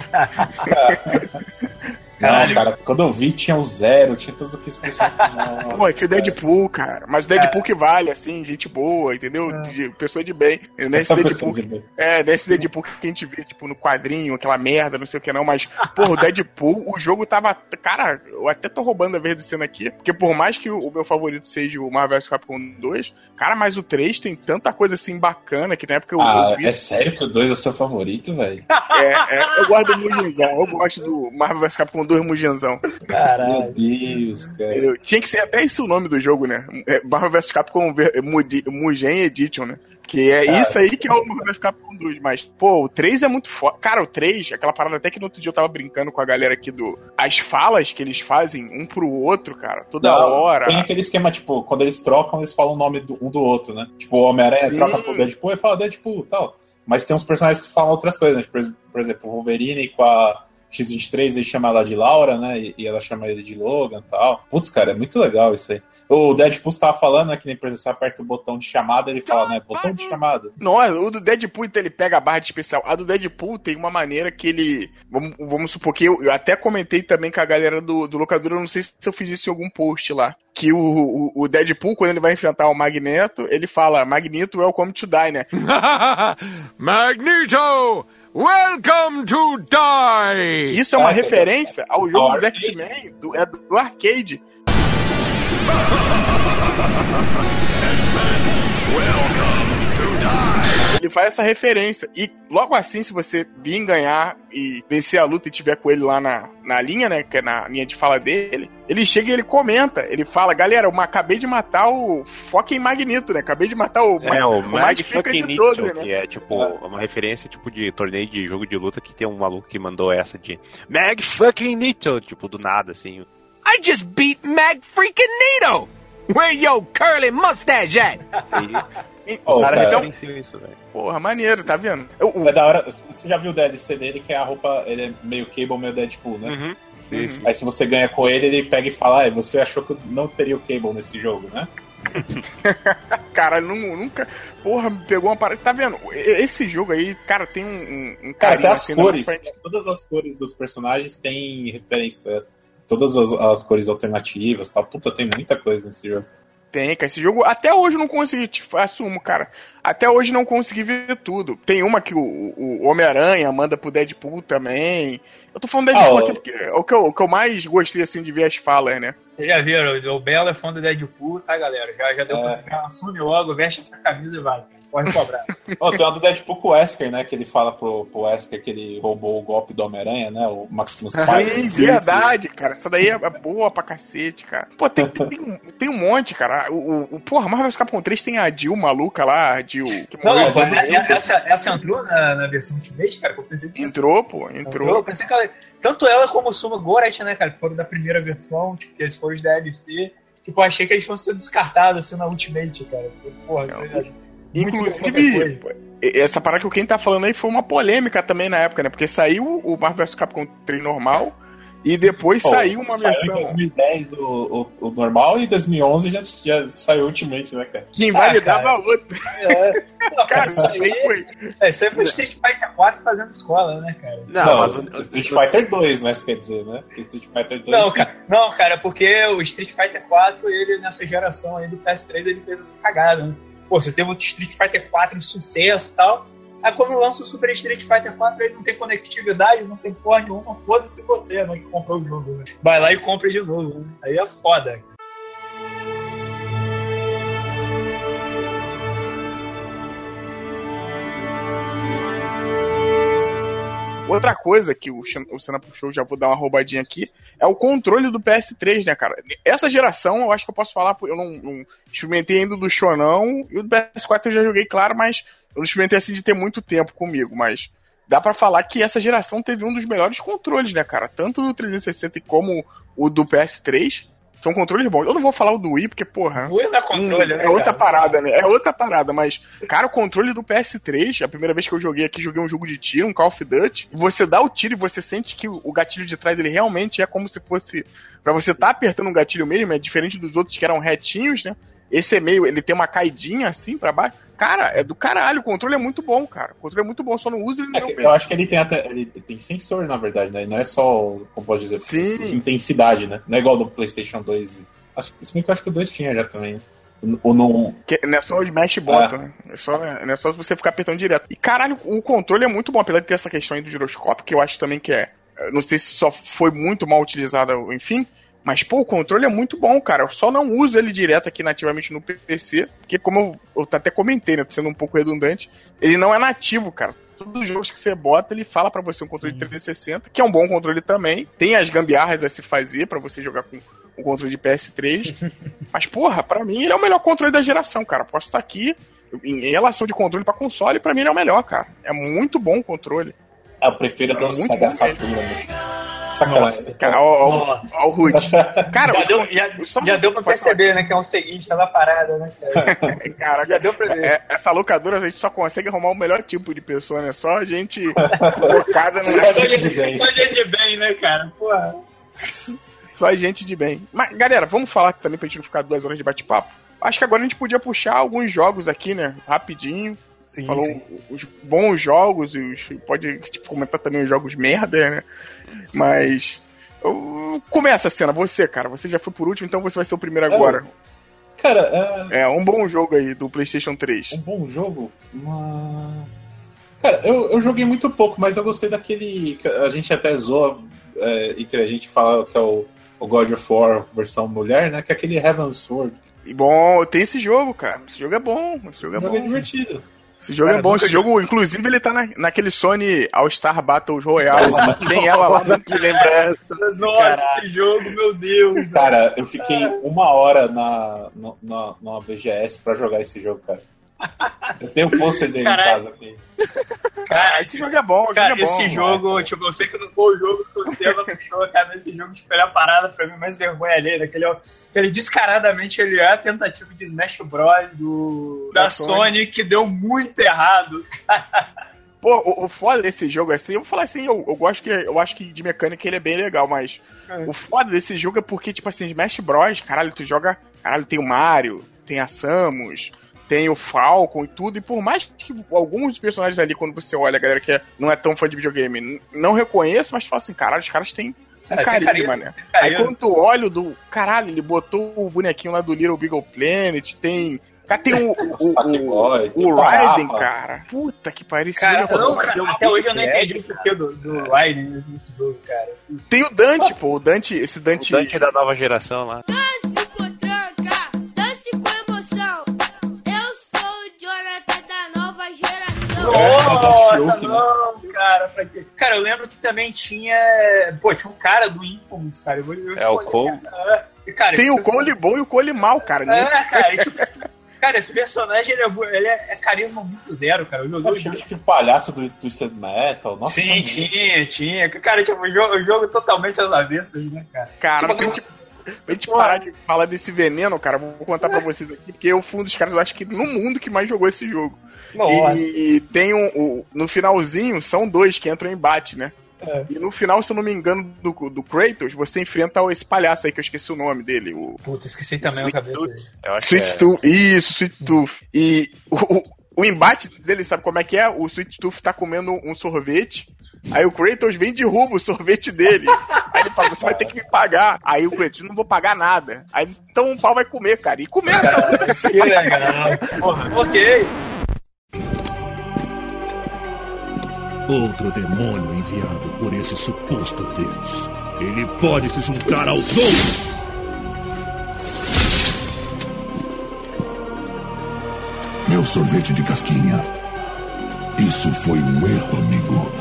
Caralho. Não, cara, quando eu vi tinha o zero, tinha todos aqueles personagens. Pô, tinha o Deadpool, cara. Mas o Deadpool é. que vale, assim, gente boa, entendeu? É. Pessoa de bem. Nesse Deadpool. Que, é, nesse Deadpool que a gente vê, tipo, no quadrinho, aquela merda, não sei o que não, mas, porra, o Deadpool, o jogo tava. Cara, eu até tô roubando a vez do cena aqui, porque por mais que o meu favorito seja o Marvel vs Capcom 2, cara, mas o 3 tem tanta coisa assim bacana que na época eu. Ah, eu vi... é sério que o 2 é o seu favorito, velho? É, é, eu gosto do Mujizão, eu gosto do Marvel vs Capcom dois Mujanzão. Caralho. Meu Deus, cara. Tinha que ser até esse o nome do jogo, né? É Marvel vs Capcom Mugen Edition, né? Que é cara, isso aí que é o Marvel vs Capcom 2. Mas, pô, o 3 é muito foda. Cara, o 3, aquela parada até que no outro dia eu tava brincando com a galera aqui do. As falas que eles fazem um pro outro, cara, toda Não, hora. Tem aquele esquema, tipo, quando eles trocam, eles falam o nome do, um do outro, né? Tipo, o Homem-Aranha troca pro Deadpool e fala Deadpool e tal. Mas tem uns personagens que falam outras coisas, né? Por exemplo, o Wolverine com a X23, ele chama ela de Laura, né? E, ela chama ele de Logan e tal. Putz, cara, é muito legal isso aí. O Deadpool estava falando, né? Que nem, por exemplo, você aperta o botão de chamada, ele fala, né? Botão de chamada. Não, o do Deadpool, então, ele pega a barra de especial. A do Deadpool tem uma maneira que ele. Vamos, vamos supor que eu, eu, até comentei também com a galera do, do locador, eu não sei se eu fiz isso em algum post lá. Que o, o, o Deadpool, quando ele vai enfrentar o Magneto, ele fala: Magneto, welcome to die, né? Magneto! Welcome to Die! Isso é uma referência ao jogo dos X-Men, do, é do arcade. Ele faz essa referência. E logo assim, se você vir ganhar e vencer a luta e tiver com ele lá na, na linha, né? Que é na linha de fala dele, ele chega e ele comenta. Ele fala, galera, eu acabei de matar o fucking Magneto, né? Acabei de matar o, é, o, o de todos, né? Que é tipo é. uma referência tipo de torneio de jogo de luta que tem um maluco que mandou essa de Mag fucking Nito, tipo do nada, assim. I just beat Mag freaking Nito! Where your curly mustache at? Os oh, caras referenciam isso, velho. Porra, maneiro, tá vendo? Eu, É da hora. Você já viu o DLC dele, que é a roupa, ele é meio Cable, meio Deadpool, né? Uhum. Uhum. Aí se você ganha com ele, ele pega e fala, ah, você achou que eu não teria o Cable nesse jogo, né? cara, nunca. Porra, pegou uma parada. Tá vendo? Esse jogo aí, cara, tem um. um cara, tem as assim, cores. Todas as cores dos personagens têm referência. Tá? Todas as, as cores alternativas tal. Puta, tem muita coisa nesse jogo. Tem, cara. Esse jogo, até hoje eu não consegui, te assumo, cara. Até hoje não consegui ver tudo. Tem uma que o, o Homem-Aranha manda pro Deadpool também. Eu tô falando Deadpool ah, aqui porque é o que, eu, o que eu mais gostei, assim, de ver as falas, né? Vocês já viram, o Belo é fã do Deadpool, tá, galera? Já, já deu é. pra você assume logo, veste essa camisa e vai. Pode cobrar. oh, tem uma do Deadpool com o Wesker, né? Que ele fala pro, pro Wesker que ele roubou o golpe do Homem-Aranha, né? O Maximus Prime. É verdade, cara. Essa daí é boa pra cacete, cara. Pô, tem, tem, tem, um, tem um monte, cara. O, o, o porra, Marvel Capcom 3 tem a Jill maluca lá, a Jill. Que não, essa, essa entrou na, na versão Ultimate, cara? Que eu pensei que entrou, pô, entrou. entrou. Eu pensei que ela, tanto ela como o Suma Goret, né, cara? Que foram da primeira versão, tipo, que eles foram os DLC. Tipo, eu achei que eles fossem ser descartados assim na Ultimate, cara. Porra, não, você Inclusive, essa parada que o Ken tá falando aí foi uma polêmica também na época, né? Porque saiu o Marvel vs Capcom 3 normal e depois Pô, saiu uma saiu versão. Em 2010 o, o, o, normal e em 2011 já, já saiu Ultimate, né, cara? Que invalidava ah, outro. É. Não, cara, isso aí foi. É, isso aí foi Street Fighter 4 fazendo escola, né, cara? Não, não mas o, Street Fighter 2, né? Você quer dizer, né? Street Fighter 2. Não, cara, não, cara, porque o Street Fighter 4, ele nessa geração aí do PS3, ele fez essa cagada, né? Pô, você teve o Street Fighter 4 em sucesso e tal. Aí quando lança o Super Street Fighter 4, ele não tem conectividade, não tem porra nenhuma, foda-se você, né, que comprou o jogo. Né? Vai lá e compra de novo. Né? Aí é foda. Outra coisa que o, o Senna puxou, já vou dar uma roubadinha aqui, é o controle do PS3, né, cara? Essa geração, eu acho que eu posso falar, eu não, não experimentei ainda do Shonão, e o do PS4 eu já joguei, claro, mas eu não experimentei assim de ter muito tempo comigo, mas dá para falar que essa geração teve um dos melhores controles, né, cara? Tanto do 360 como o do PS3. São controles bons. Eu não vou falar o do Wii, porque, porra. O Wii é controle, hum, né, É outra cara? parada, né? É outra parada, mas, cara, o controle do PS3, a primeira vez que eu joguei aqui, joguei um jogo de tiro, um Call of Duty. Você dá o tiro e você sente que o gatilho de trás, ele realmente é como se fosse. para você tá apertando um gatilho mesmo, é diferente dos outros que eram retinhos, né? Esse é meio. Ele tem uma caidinha assim para baixo. Cara, é do caralho. O controle é muito bom, cara. O controle é muito bom, só não usa ele é, Eu acho que ele tem até. Ele tem sensor, na verdade, né? Não é só, como pode dizer, Sim. intensidade, né? Não é igual do PlayStation 2 Acho, se bem que eu acho que o 2 tinha já também. Ou não... Que não é só o smash button, é. né? É só, não é só você ficar apertando direto. E caralho, o controle é muito bom, apesar de ter essa questão aí do giroscópio, que eu acho também que é. Não sei se só foi muito mal utilizada, enfim. Mas, pô, o controle é muito bom, cara. Eu só não uso ele direto aqui nativamente no PC, porque como eu, eu até comentei, né? Sendo um pouco redundante, ele não é nativo, cara. Todos os jogos que você bota, ele fala para você um controle Sim. de 360, que é um bom controle também. Tem as gambiarras a se fazer para você jogar com o controle de PS3. Mas, porra, para mim ele é o melhor controle da geração, cara. Posso estar aqui, em, relação de controle para console, para mim ele é o melhor, cara. É muito bom o controle. Eu prefiro é do Sega Saturn. Sacanagem. Cara, ó, ó, o Ruth. Cara, já, deu, já, já deu pra perceber, né? Que é o seguinte, tava parada, né, cara? cara já deu pra ver. É, essa locadora a gente só consegue arrumar o melhor tipo de pessoa, né? Só gente colocada no. Só gente, só gente de bem, né, cara? Porra. Só gente de bem. Mas, galera, vamos falar também pra gente não ficar duas horas de bate-papo. Acho que agora a gente podia puxar alguns jogos aqui, né? Rapidinho. Sim, Falou sim. os bons jogos e os. Pode tipo, comentar também os jogos merda, né? Mas. Começa a cena, você, cara. Você já foi por último, então você vai ser o primeiro é, agora. Cara, é... é. um bom jogo aí do PlayStation 3. Um bom jogo? Uma... Cara, eu, eu joguei muito pouco, mas eu gostei daquele. A gente até zoa é, entre a gente fala que é o o God of War versão mulher, né? Que é aquele Heaven Sword. E bom, tem esse jogo, cara. Esse jogo é bom. Esse jogo, esse é, jogo é divertido. Esse jogo cara, é bom, esse jogo, inclusive, ele tá na, naquele Sony All-Star Battles Royale. tem ela lá no que lembra essa. Nossa, esse jogo, meu Deus. Cara, eu fiquei uma hora na, na, na BGS pra jogar esse jogo, cara. Eu tenho o pôster dele Caralho. em casa aqui. Cara, esse jogo é bom, cara, é bom, esse jogo, tipo, eu sei que não foi o jogo que o Seba puxou, cara, esse jogo de a parada pra mim mais vergonha ali, daquele, aquele descaradamente ele é a tentativa de Smash Bros do, da, da Sony. Sony que deu muito errado. Pô, o, o foda desse jogo, assim, eu vou falar assim, eu, eu gosto que. Eu acho que de mecânica ele é bem legal, mas é. o foda desse jogo é porque, tipo assim, Smash Bros, caralho, tu joga. Caralho, tem o Mario, tem a Samus, tem o Falcon e tudo, e por mais que alguns personagens ali, quando você olha, a galera que é, não é tão fã de videogame, não reconheça, mas fala assim, caralho, os caras têm um é, carisma, carisma, né? Aí quando tu olha do. Caralho, ele botou o bonequinho lá do Little Big Planet, tem. Cara, tem o. O, o, o, o Raiden, cara. Puta que pariu. Cara, não, cara, até hoje eu não entendi o porquê do, do Raiden nesse jogo, cara. Tem o Dante, pô. O Dante, esse Dante. O Dante da nova geração lá. Nossa, não, cara, pra quê? Cara, eu lembro que também tinha. Pô, tinha um cara do Infamous, cara. Eu, eu, é o Cole? Cara, Tem o Cole bom e o Cole mal, cara. É, cara, tipo, Cara, esse personagem ele é, ele é, é carisma muito zero, cara. Eu joguei o tipo palhaço do Twisted Metal. Nossa, Sim, tinha, tinha. Cara, tipo, o jogo, o jogo totalmente às avessas, né, cara? Cara, tipo, tipo, Pra gente parar de falar desse veneno, cara, vou contar pra vocês aqui, porque eu fui um dos caras, eu acho que no mundo que mais jogou esse jogo. Nossa. E, tem um, um, No finalzinho, são dois que entram em embate, né? É. E no final, se eu não me engano, do, do Kratos, você enfrenta esse palhaço aí que eu esqueci o nome dele. O... Puta, esqueci também a cabeça dele. Sweet é... Tooth. Isso, Sweet Tooth. E o, o embate dele, sabe como é que é? O Sweet Tooth tá comendo um sorvete. Aí o Kratos vem e derruba o sorvete dele. Aí ele fala: Você vai ter que me pagar. Aí o Kratos: Não vou pagar nada. Aí então o pau vai comer, cara. E começa a acontecer. ok. Outro demônio enviado por esse suposto Deus. Ele pode se juntar aos outros. Meu sorvete de casquinha. Isso foi um erro, amigo.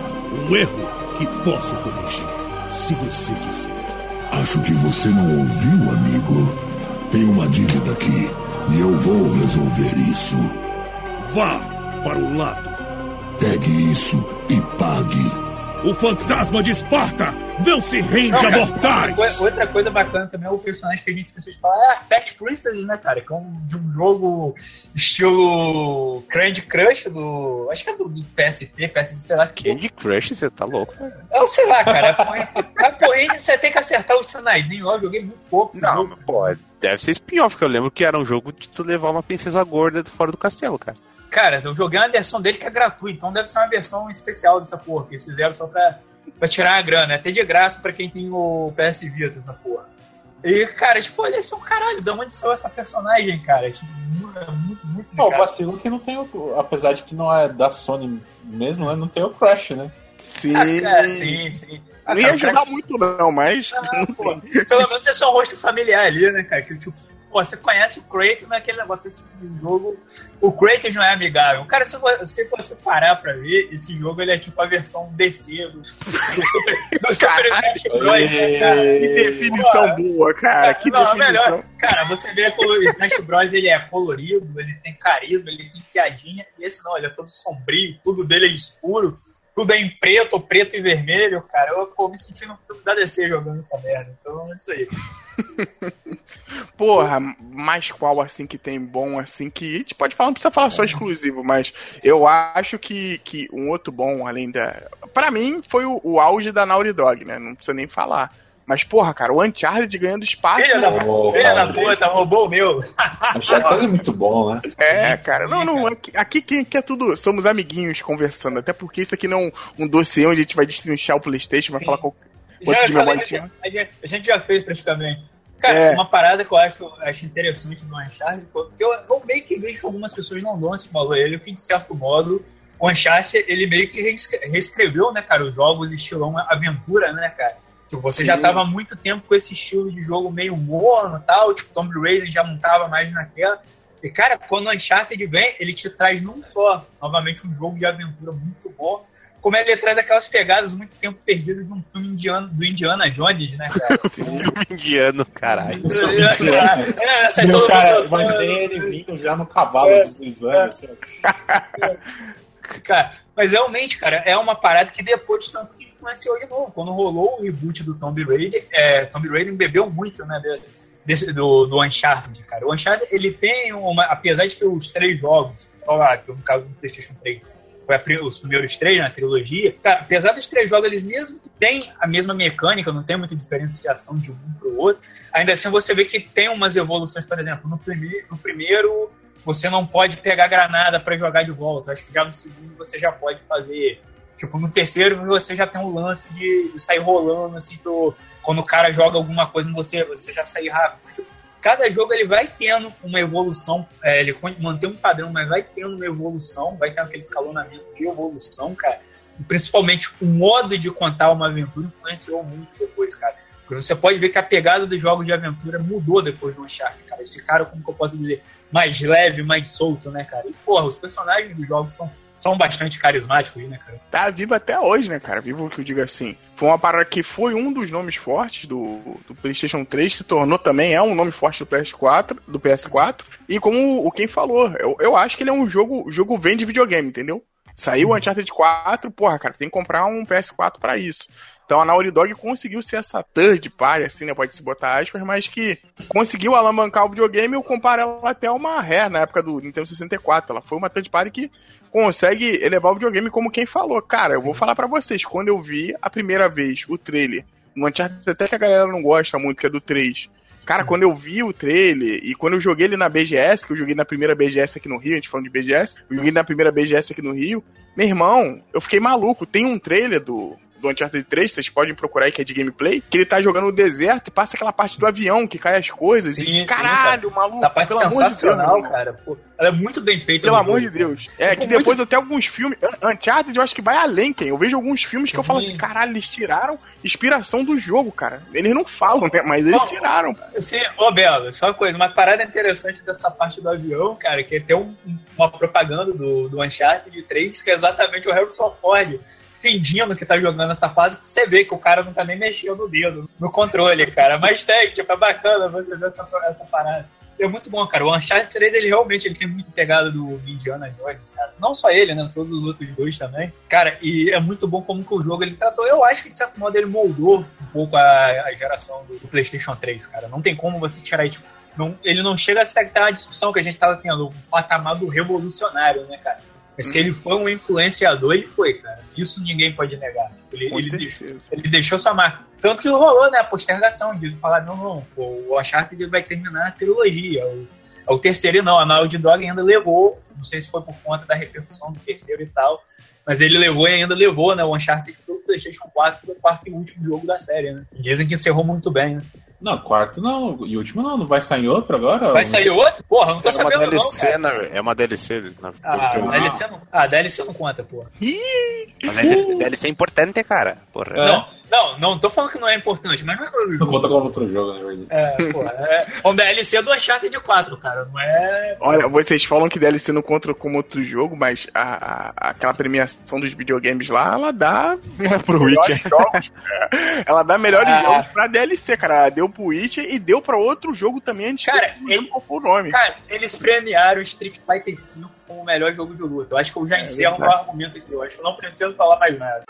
Um erro que posso corrigir, se você quiser. Acho que você não ouviu, amigo. Tem uma dívida aqui e eu vou resolver isso. Vá para o lado. Pegue isso e pague. O fantasma de Esparta não se rende não, a mortais! Outra coisa bacana também é o personagem que a gente esqueceu de falar é a Fat Princess, né, cara? Que é um, de um jogo estilo Candy Crush do. Acho que é do, do PSP, PSP, sei lá. Candy Crush, você tá louco, velho? Eu sei lá, cara. A porrinha você tem que acertar os sinaizinhos. Eu joguei muito pouco. Não, jogo. pô, deve ser spin-off, que eu lembro que era um jogo de tu levar uma princesa gorda fora do castelo, cara. Cara, eu joguei uma versão dele que é gratuita, então deve ser uma versão especial dessa porra, que eles fizeram só pra, pra tirar a grana. Até de graça pra quem tem o PS Vita, essa porra. E, cara, tipo, olha, esse é um caralho, de onde saiu essa personagem, cara? Tipo, é muito, muito Pô, o vacilo que não tem o. Apesar de que não é da Sony mesmo, né? Não tem o Crash, né? Sim. Ah, é, sim, sim. Ah, não ia ajudar muito, não, mas. Ah, pô, pelo menos é só um rosto familiar ali, né, cara? Que, tipo, Pô, você conhece o Kratos naquele negócio desse jogo. O Kratos não é amigável. Cara, se você, se você parar pra ver, esse jogo ele é tipo a versão DC do, do Super, do Super Smash Bros. Né, cara? Que definição Pô, boa, cara. Que não, definição. melhor. Cara, você vê que o Smash Bros. ele é colorido, ele tem carisma, ele tem piadinha. E esse não, ele é todo sombrio, tudo dele é escuro tudo é em preto, preto e vermelho, cara. Eu tô me sentindo um filme da DC jogando essa merda. Então é isso aí. Porra, mais qual assim que tem bom assim que. A gente pode falar, não precisa falar só exclusivo, mas eu acho que, que um outro bom, além da. Pra mim, foi o, o auge da Naughty Dog, né? Não precisa nem falar. Mas, porra, cara, o Uncharted ganhando espaço. Filha da, oh, filha da puta, roubou o meu. O Uncharted é muito bom, né? É, cara. Não, não, aqui, aqui quem quer tudo. Somos amiguinhos conversando. Até porque isso aqui não é um, um dossiê onde a gente vai destrinchar o PlayStation, vai Sim. falar qualquer. Já, de memória a, gente, a gente já fez praticamente. Cara, é. uma parada que eu acho, acho interessante no Uncharted, porque eu, eu meio que vejo que algumas pessoas não dão esse valor a ele, que de certo modo o Uncharted, ele meio que reescreveu, né, cara, os jogos estilão aventura, né, cara? Tipo, você Sim. já tava há muito tempo com esse estilo de jogo meio morno e tal, tipo, Tomb Raider já não tava mais naquela. E, cara, quando o Uncharted vem, ele te traz não só, novamente, um jogo de aventura muito bom, como ele traz aquelas pegadas muito tempo perdidas de um filme indiano, do Indiana Jones, né, cara? filme indiano, caralho. É, é, essa é Meu, cara, imaginei ele vindo já no cavalo é, deslizando. É. Assim. Cara, mas realmente, cara, é uma parada que depois de tanto influenciou de novo. Quando rolou o reboot do Tomb Raider, é, Tomb Raider bebeu muito, né, desse, do, do Uncharted, cara. O Uncharted, ele tem uma... Apesar de que os três jogos, lá, no caso do PlayStation 3, foi os primeiros três na né, trilogia, cara, apesar dos três jogos, eles mesmo têm a mesma mecânica, não tem muita diferenciação de um pro outro, ainda assim você vê que tem umas evoluções, por exemplo, no, prime no primeiro você não pode pegar granada para jogar de volta, acho que já no segundo você já pode fazer Tipo, no terceiro você já tem um lance de, sair rolando, assim, pro, quando o cara joga alguma coisa em você, você já sair rápido. Tipo, cada jogo ele vai tendo uma evolução, é, ele mantém um padrão, mas vai tendo uma evolução, vai tendo aquele escalonamento de evolução, cara. E principalmente o modo de contar uma aventura influenciou muito depois, cara. Porque você pode ver que a pegada dos jogos de aventura mudou depois do Uncharted, cara. Esse cara, como que eu posso dizer, mais leve, mais solto, né, cara? E, porra, os personagens dos jogos são são bastante carismáticos, né, cara? Tá vivo até hoje, né, cara? Vivo que eu diga assim. Foi uma parada que foi um dos nomes fortes do, do PlayStation 3, se tornou também, é um nome forte do PS4, do PS4. E como o quem falou, eu, eu acho que ele é um jogo, o jogo vem de videogame, entendeu? Saiu o Uncharted 4, porra, cara, tem que comprar um PS4 para isso. Então a Naughty Dog conseguiu ser essa third party, assim, né? Pode se botar aspas, mas que conseguiu alavancar o videogame. Eu comparo ela até uma Rare na época do Nintendo 64. Ela foi uma third party que consegue elevar o videogame como quem falou. Cara, eu vou falar para vocês, quando eu vi a primeira vez o trailer, no Uncharted até que a galera não gosta muito, que é do 3. Cara, quando eu vi o trailer e quando eu joguei ele na BGS, que eu joguei na primeira BGS aqui no Rio, a gente falando de BGS, eu joguei na primeira BGS aqui no Rio, meu irmão, eu fiquei maluco. Tem um trailer do, do Uncharted 3, vocês podem procurar aí que é de gameplay, que ele tá jogando no deserto e passa aquela parte do avião que cai as coisas. Sim, e, caralho, sim, maluco. Essa parte sensacional, amor de Deus, cara. Pô, ela é muito bem feita. Pelo amor jogo, de Deus. É, que depois muito... até alguns filmes. Uncharted eu acho que vai além, quem. Eu vejo alguns filmes que sim. eu falo assim, caralho, eles tiraram inspiração do jogo, cara. Eles não falam, né? Mas eles tiraram. Sim, ô Belo, só uma coisa, uma parada interessante dessa parte do avião, cara, que é ter um, uma propaganda do, do Uncharted 3, que é exatamente o Harrison Ford fingindo que tá jogando essa fase, você vê que o cara não tá nem mexendo o dedo no controle, cara. Mas tem, tipo, é bacana você ver essa, essa parada. É muito bom, cara. O Uncharted 3, ele realmente ele tem muito pegada do Indiana Jones, cara. Não só ele, né? Todos os outros dois também. Cara, e é muito bom como que o jogo ele tratou. Eu acho que, de certo modo, ele moldou um pouco a, a geração do, do, PlayStation 3, cara. Não tem como você tirar, tipo, não, ele não chega a ser aquela discussão que a gente tava tendo, o patamar do revolucionário, né, cara? Mas que ele foi um influenciador, ele foi, cara. Isso ninguém pode negar. Ele, ele deixou, ele, deixou, sua marca. Tanto que rolou, né, a postergação disso. Falar, não, não, o Uncharted vai terminar a trilogia. O, o terceiro não, a Naughty Dog ainda levou, não sei se foi por conta da repercussão do terceiro e tal, mas ele levou e ainda levou, né, o Uncharted pro PlayStation 4, pro quarto e último jogo da série, né. Dizem que encerrou muito bem, né. Não, quarto não. E último não. Não vai sair outro agora? Vai sair outro? Porra, não tô é sabendo uma DLC, não, cara. É uma DLC. Na... Ah, DLC não, ah, DLC não conta, porra. Ih! DLC é importante, cara. Porra. Não. Não, não tô falando que não é importante, mas não é outro jogo. Não conta como outro jogo, na verdade. É, pô, é um DLC do Uncharted 4, cara, não é... Olha, vocês falam que DLC não conta como outro jogo, mas a, a aquela premiação dos videogames lá, ela dá pro Witcher. Jogos, ela dá melhores é. jogos pra DLC, cara. Ela deu pro Witcher e deu pra outro jogo também antes cara, de ele, qual o nome. Cara, eles premiaram Street Fighter V como o melhor jogo de luta. Eu acho que eu já é encerro o meu argumento aqui. Eu acho que eu não preciso falar mais nada.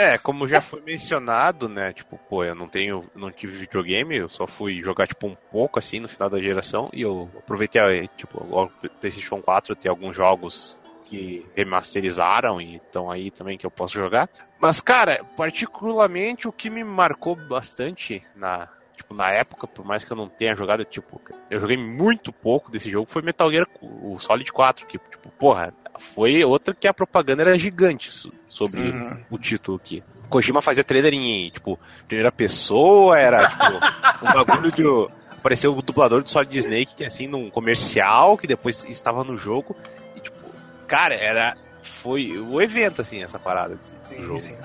É, como já foi mencionado, né? Tipo, pô, eu não tenho, não tive videogame, eu só fui jogar tipo um pouco assim no final da geração e eu aproveitei, tipo, o PlayStation 4 ter alguns jogos que remasterizaram e estão aí também que eu posso jogar. Mas cara, particularmente o que me marcou bastante na na época, por mais que eu não tenha jogado, tipo, eu joguei muito pouco desse jogo, foi Metal Gear, o Solid 4, que, tipo, porra, foi outra que a propaganda era gigante sobre Sim. o título aqui. Kojima fazia trailer em, tipo, primeira pessoa, era, tipo, um bagulho de... Apareceu o dublador do Solid Snake, assim, num comercial, que depois estava no jogo. E, tipo, cara, era foi o evento, assim, essa parada. Assim, sim, sim.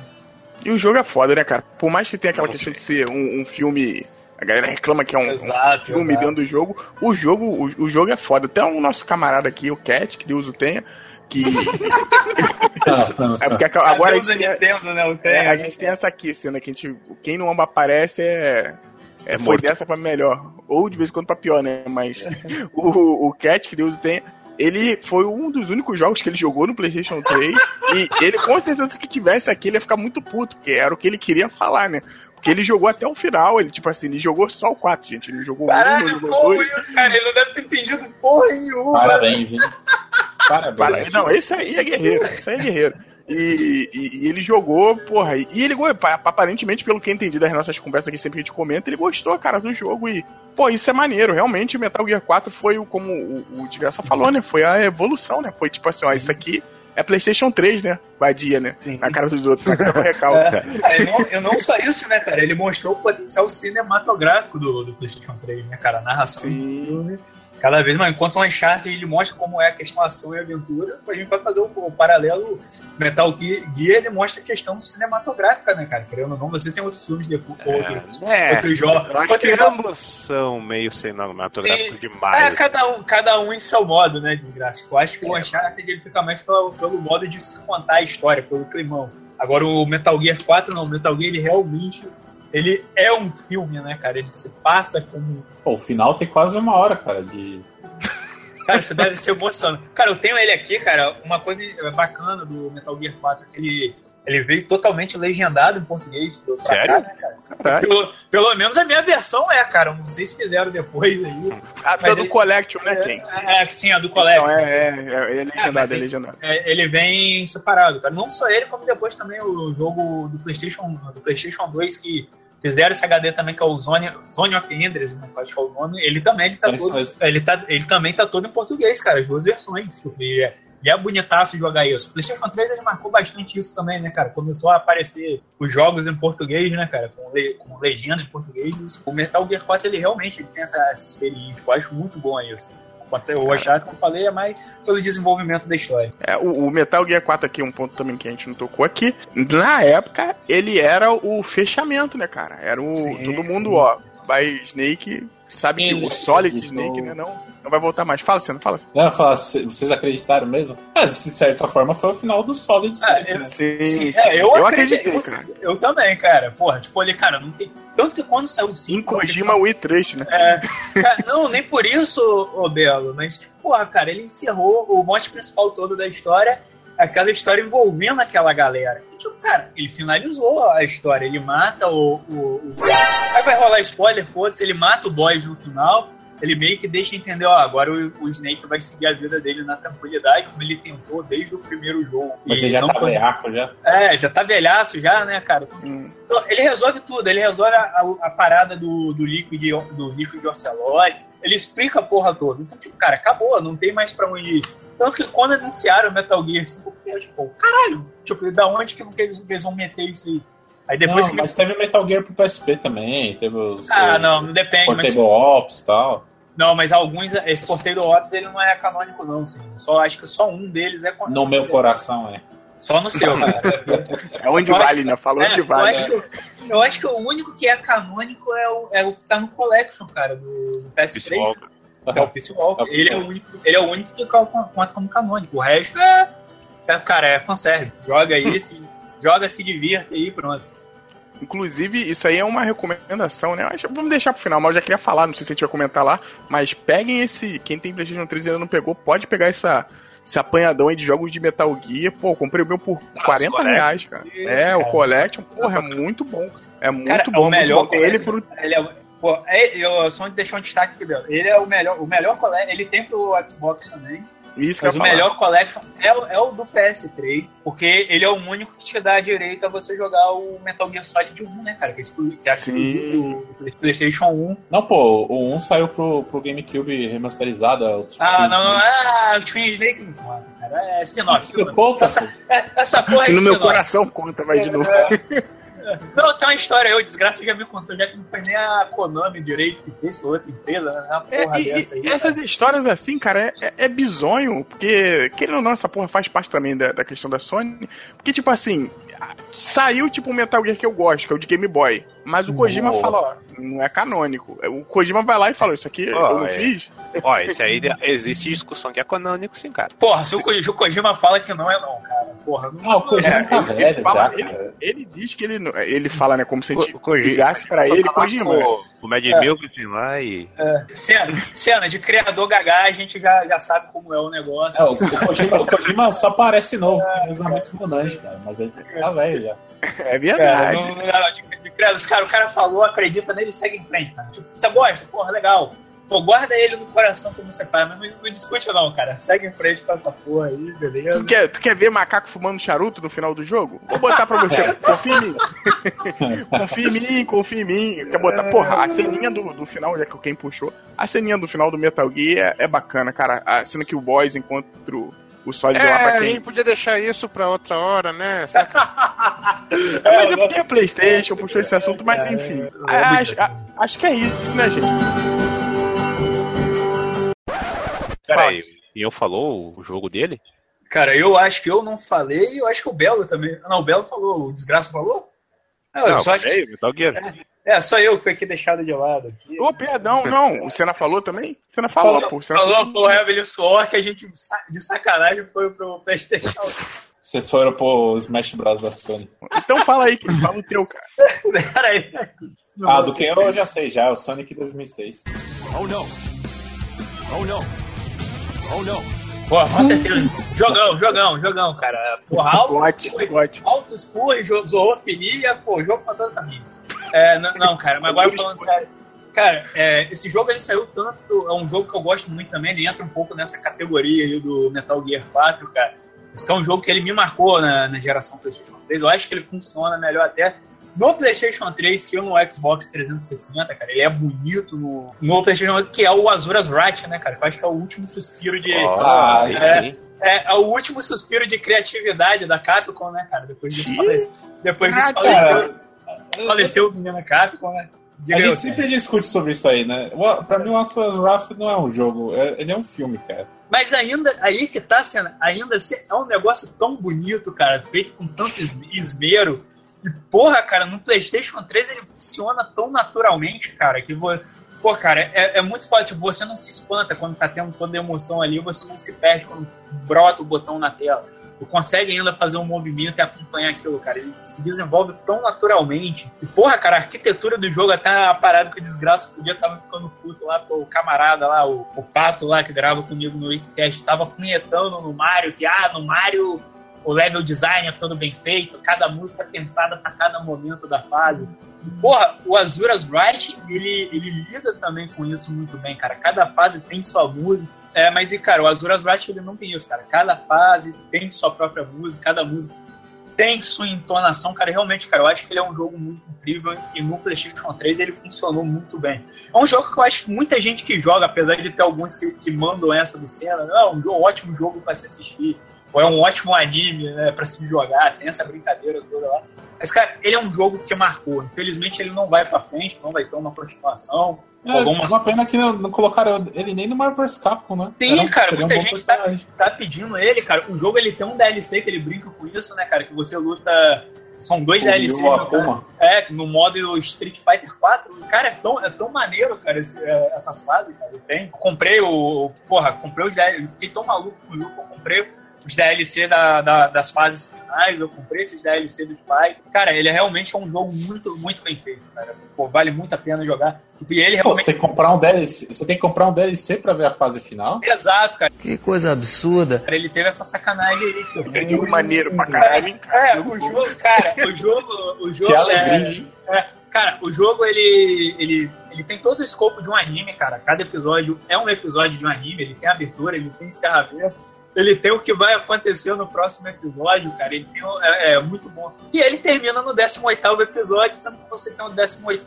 E o jogo é foda, né, cara? Por mais que tenha aquela questão de ser um, um filme a galera reclama que é um, exato, filme exato. dentro do jogo. O jogo, o, o, jogo é foda. Até o nosso camarada aqui, o Cat, que Deus o tenha, que. é porque agora a gente, tem, Nintendo, né? é, a gente tem essa aqui, sendo que a gente, quem não aparece é. É, foi dessa pra melhor. Ou de vez em quando pra pior, né? Mas o, o Cat, que Deus o tenha, ele foi um dos únicos jogos que ele jogou no PlayStation 3. e ele, com certeza, que tivesse aqui, ele ia ficar muito puto, porque era o que ele queria falar, né? Porque ele jogou até o final, ele, tipo assim, ele jogou só o 4, gente. Ele jogou Caralho, um, ele jogou dois. Cara, ele não deve ter entendido porra nenhuma. Parabéns, hein? Parabéns. Não, esse aí é guerreiro, esse aí é guerreiro. E, e, e, ele jogou, porra, e ele, aparentemente, pelo que eu entendi das nossas conversas aqui, sempre que a gente comenta, ele gostou, cara, do jogo. E, pô, isso é maneiro. Realmente, Metal Gear 4 foi, como o, o Desgraça falou, né? Foi a evolução, né? Foi tipo assim, ó, isso aqui é PlayStation 3, né? Vadia, né? Sim. Na cara dos outros, na recalque. É, não, eu não só isso, né, cara? Ele mostrou o potencial cinematográfico do, do PlayStation 3, né, cara? A narração Sim. do filme cada vez mais. Enquanto o Uncharted ele mostra como é a questão ação e aventura, a gente vai fazer o, o paralelo Metal Gear, ele mostra a questão cinematográfica, né, cara? Querendo ou não, você tem outros filmes depois, é, outros, é, outros jogos. Eu acho que ambos são meio cinematográficos demais. É, cada um, cada um em seu modo, né, desgraça. Eu acho que é. o Uncharted ele fica mais pelo, pelo modo de se contar a história, pelo climão. Agora o Metal Gear 4 não, o Metal Gear ele realmente ele é um filme, né, cara? Ele se passa como. Pô, o final tem quase uma hora, cara, de. Cara, isso deve ser emocionante. Cara, eu tenho ele aqui, cara. Uma coisa bacana do Metal Gear 4 é que ele ele veio totalmente legendado em português. Sério? Cá, né, pelo, pelo, menos a minha versão é, cara. Não sei se fizeram depois aí. A do ele, Collection, né, Ken? É, é, sim, a do Collection. Então, é, é, é, é legendado, é, é legendado. É, ele vem separado, cara. Não só ele, como depois também o jogo do PlayStation, do PlayStation 2 que fizeram esse HD também, que é o Zone, Zone of Enders, né, acho que é o nome, ele também ele tá, todo, ele, tá, ele também tá todo em português, cara, as duas versões. E e é bonitaço jogar isso. O PlayStation 3 ele marcou bastante isso também, né, cara? Começou a aparecer os jogos em português, né, cara? Com, le, com legenda em português. O Metal Gear 4 ele realmente ele tem essa, essa experiência. Eu acho muito bom isso. O Uncharted, como eu falei, é mais pelo desenvolvimento da história. É, o, o, Metal Gear 4 aqui, um ponto também que a gente não tocou aqui. Na época, ele era o fechamento, né, cara? Era o. Sim, todo mundo, sim. ó, by Snake sabe que o Solid Snake, né, não, não vai voltar mais. Fala, Senna, fala. Não, fala, vocês acreditaram mesmo? É, de certa forma foi o final do Solid Snake. É, né? sim, sim, sim. É, eu, eu acreditei. Eu, eu, também, cara. Porra, tipo, ali, cara, não tem... Tanto que quando saiu o 5... Em Kojima o E3, né? É, cara, não, nem por isso, ô Belo, mas, tipo, porra, cara, ele encerrou o mote principal todo da história aquela história envolvendo aquela galera. E, tipo, cara, ele finalizou a história. Ele mata o. o, o... Aí vai rolar spoiler, foda-se, ele mata o boys no final. Ele meio que deixa entender, ó, agora o, o, Snake vai seguir a vida dele na tranquilidade, como ele tentou desde o primeiro jogo. Mas ele já tá pode... velhaco já. É, já tá velhaço já, né, cara? Então, hum. então, ele resolve tudo, ele resolve a, a, a parada do, do líquido do líquido Ocelot, ele explica a porra toda. Então, tipo, cara, acabou, não tem mais pra onde ir. Tanto que quando anunciaram Metal Gear 5, eu tipo, caralho, tipo, da onde que eles, eles vão meter isso aí? Aí depois não, que... mas teve o Metal Gear pro PSP também, teve os. Ah, não, não depende. Portable mas... Ops e tal. Não, mas alguns, esse Portable Ops ele não é canônico, não, sim. Só, acho que só um deles é canônico. No meu coração é. Só no seu, cara. É onde eu vale, acho, né? Falou é, onde vale. Eu acho, que, eu acho, que, o único que é canônico é o, é o que tá no Collection, cara, do, do PS3 que é o Peace Walker. Ele é o único, ele é o único que conta como canônico. O resto é, é cara, é fanservice. Joga aí, se, joga, se divirta aí, pronto. Inclusive, isso aí é uma recomendação, né? Vamos deixar pro final, mas eu já queria falar, não sei se a gente vai comentar lá, mas peguem esse. Quem tem PlayStation 3 e ainda não pegou, pode pegar essa, esse apanhadão aí de jogos de Metal Gear. Pô, comprei o meu por Nossa, 40 reais, cara. É, cara. o Collection, porra, é muito bom. É muito cara, bom. O melhor bom. Ele pro... ele é Pô, é, eu só deixar um destaque aqui, Belo. Ele é o melhor, o melhor collection. Ele tem pro Xbox também. Isso mas o falar. melhor collection é, é, o do PS3, porque ele é o único que te dá direito a você jogar o Metal Gear Solid 1, né, cara? Que é, exclusivo, é exclusivo do PlayStation 1. Não, pô, o 1 saiu pro, pro GameCube remasterizado. Ah, não, não, ah, o Twin Snake não conta, cara. É spin-off. Conta, essa, é, essa porra é No meu coração conta, vai de novo. É, Não, tem uma história aí, o Desgraça já me contou, já que não foi nem a Konami direito que fez, foi outra empresa, né? É, porra é, dessa aí. Essas cara. histórias assim, cara, é, é, bizonho, porque, querendo ou não, essa porra faz parte também da, da questão da Sony. Porque, tipo assim, saiu tipo um Metal Gear que eu gosto, que é o de Game Boy. Mas o Kojima oh. fala, ó, não é canônico. O Kojima vai lá e fala, isso aqui oh, eu não é. fiz. Ó, esse aí existe discussão que é canônico, sim, cara. Porra, se o, Kojima, fala que não é não, cara. Porra, não, não o Kojima é, tá velho, ele, fala, já, ele, ele, diz que ele ele fala, né, como se a gente ligasse pra ele, Kojima. O, o Mad é. Milk, assim, lá e... É. Cena, cena de criador gagá, a gente já, já sabe como é o negócio. É, o, o, Kojima, o Kojima só parece novo, é, usa muito Monange, cara, mas ele tá velho já. É verdade. Cara, não, não, de, de, de, cara, o cara falou, acredita nele e segue em frente, cara. Tipo, você gosta? Porra, legal. Pô, guarda ele no coração como você faz, mas não, não, discute não, cara. Segue em frente com essa porra aí, beleza? Tu quer, tu quer ver macaco fumando charuto no final do jogo? Vou botar pra você. confia em mim. confia em mim, confia em mim. Quer botar, porra, a ceninha do, do final, já que quem puxou, a ceninha do final do Metal Gear é, é bacana, cara. A cena que o Boys encontra o Solid é, lá pra quem. A gente podia deixar isso pra outra hora, né? é, mas é porque é Playstation, puxou esse assunto, mas enfim. É, acho, acho que é isso, né, gente? Peraí, e eu falou o jogo dele? Cara, eu acho que eu não falei e eu acho que o Belo também. Não, o Belo falou, o Desgraça falou? É, não, só acho que... Metal Gear. É, é, só eu que fui aqui deixado de lado. Aqui. Ô, perdão, não. O Senna falou também? O Senna falou, falou pô. Senna falou, falou, falou Rebel Sword que a gente de sacanagem foi pro Playstation. Vocês foram pro Smash Bros. da Sony. Então fala aí, fala o teu, cara. Peraí. Ah, do que eu já sei já, o Sonic 2006. Oh, não. Oh, não. Oh não. Pô, com certeza. Jogão, jogão, jogão, cara. Porra, altos altos furri, zoofilia, pô, jogo pra todo caminho. É, não, não, cara, mas agora falando sério. Cara, é, esse jogo ele saiu tanto. É um jogo que eu gosto muito também. Ele entra um pouco nessa categoria aí do Metal Gear 4, cara. Esse é um jogo que ele me marcou na, na geração PlayStation 3. Eu acho que ele funciona melhor até no PlayStation 3 que no Xbox 360, cara, ele é bonito no, no PlayStation que é o Azuras Wright, né, cara? Que eu acho que é o último suspiro de. Ah, é, é, é, o último suspiro de criatividade da Capcom, né, cara? Depois disso faleceu. Depois disso faleceu. Faleceu o menino Capcom, né? Diga a gente sempre discute sobre isso aí, né? Pra mim, o Azuras Wrath não é um jogo, é, ele é um filme, cara. Mas ainda, aí que tá sendo, ainda é um negócio tão bonito, cara, feito com tanto esmero e, porra, cara, no PlayStation 3 ele funciona tão naturalmente, cara, que vou. Pô, cara, é, é muito forte. Tipo, você não se espanta quando tá tendo toda a emoção ali, você não se perde quando brota o botão na tela. Tu consegue ainda fazer um movimento e acompanhar aquilo, cara. Ele se desenvolve tão naturalmente. E, porra, cara, a arquitetura do jogo até a parada que o desgraça podia tava ficando puto lá, pô, o camarada lá, o, o pato lá que grava comigo no Wikicast, tava punhetando no Mario, que, ah, no Mario o level design é todo bem feito, cada música é pensada para cada momento da fase. E, porra, o Azuras Wright, ele, ele lida também com isso muito bem, cara. Cada fase tem sua música. É, mas, e, cara, o Azuras Wright, ele não tem isso, cara. Cada fase tem sua própria música, cada música tem sua entonação, cara. Realmente, cara, eu acho que ele é um jogo muito incrível e no PlayStation 3 ele funcionou muito bem. É um jogo que eu acho que muita gente que joga, apesar de ter alguns que, que mandam essa do Senna, é um, jogo, ótimo jogo para se assistir ou é um ótimo anime, né, pra se jogar, tem essa brincadeira toda lá. Mas, cara, ele é um jogo que marcou. Infelizmente, ele não vai pra frente, não vai ter uma continuação. É, algumas... uma pena que não, colocaram ele nem no Marvel vs Capcom, né? Sim, Era, cara, muita um gente tá, tá, pedindo ele, cara. O jogo ele tem um DLC que ele brinca com isso, né, cara? Que você luta. São dois o DLCs. Né, é, no modo Street Fighter 4. Cara, é tão, é tão maneiro, cara, esse, é, essas fases, cara. Eu tenho. comprei o. Porra, comprei os DLCs. Fiquei tão maluco com o jogo que eu comprei os DLC da, da, das fases finais, eu comprei esses DLC do Spy. Cara, ele é realmente um jogo muito, muito bem feito, cara. Pô, vale muito a pena jogar. Tipo, e ele realmente... Pô, você tem que comprar um DLC, você tem que comprar um DLC pra ver a fase final? Exato, cara. Que coisa absurda. Ele teve essa sacanagem aí. Que o maneiro pra caralho, É, o jogo, cara, o jogo... O jogo que alegria, é, é, cara, o jogo, ele, ele, ele tem todo o escopo de um anime, cara. Cada episódio é um episódio de um anime. Ele tem abertura, ele tem encerramento ele tem o que vai acontecer no próximo episódio, cara. Ele tem, é, é muito bom. E ele termina no 18 episódio, sendo que você tem o 18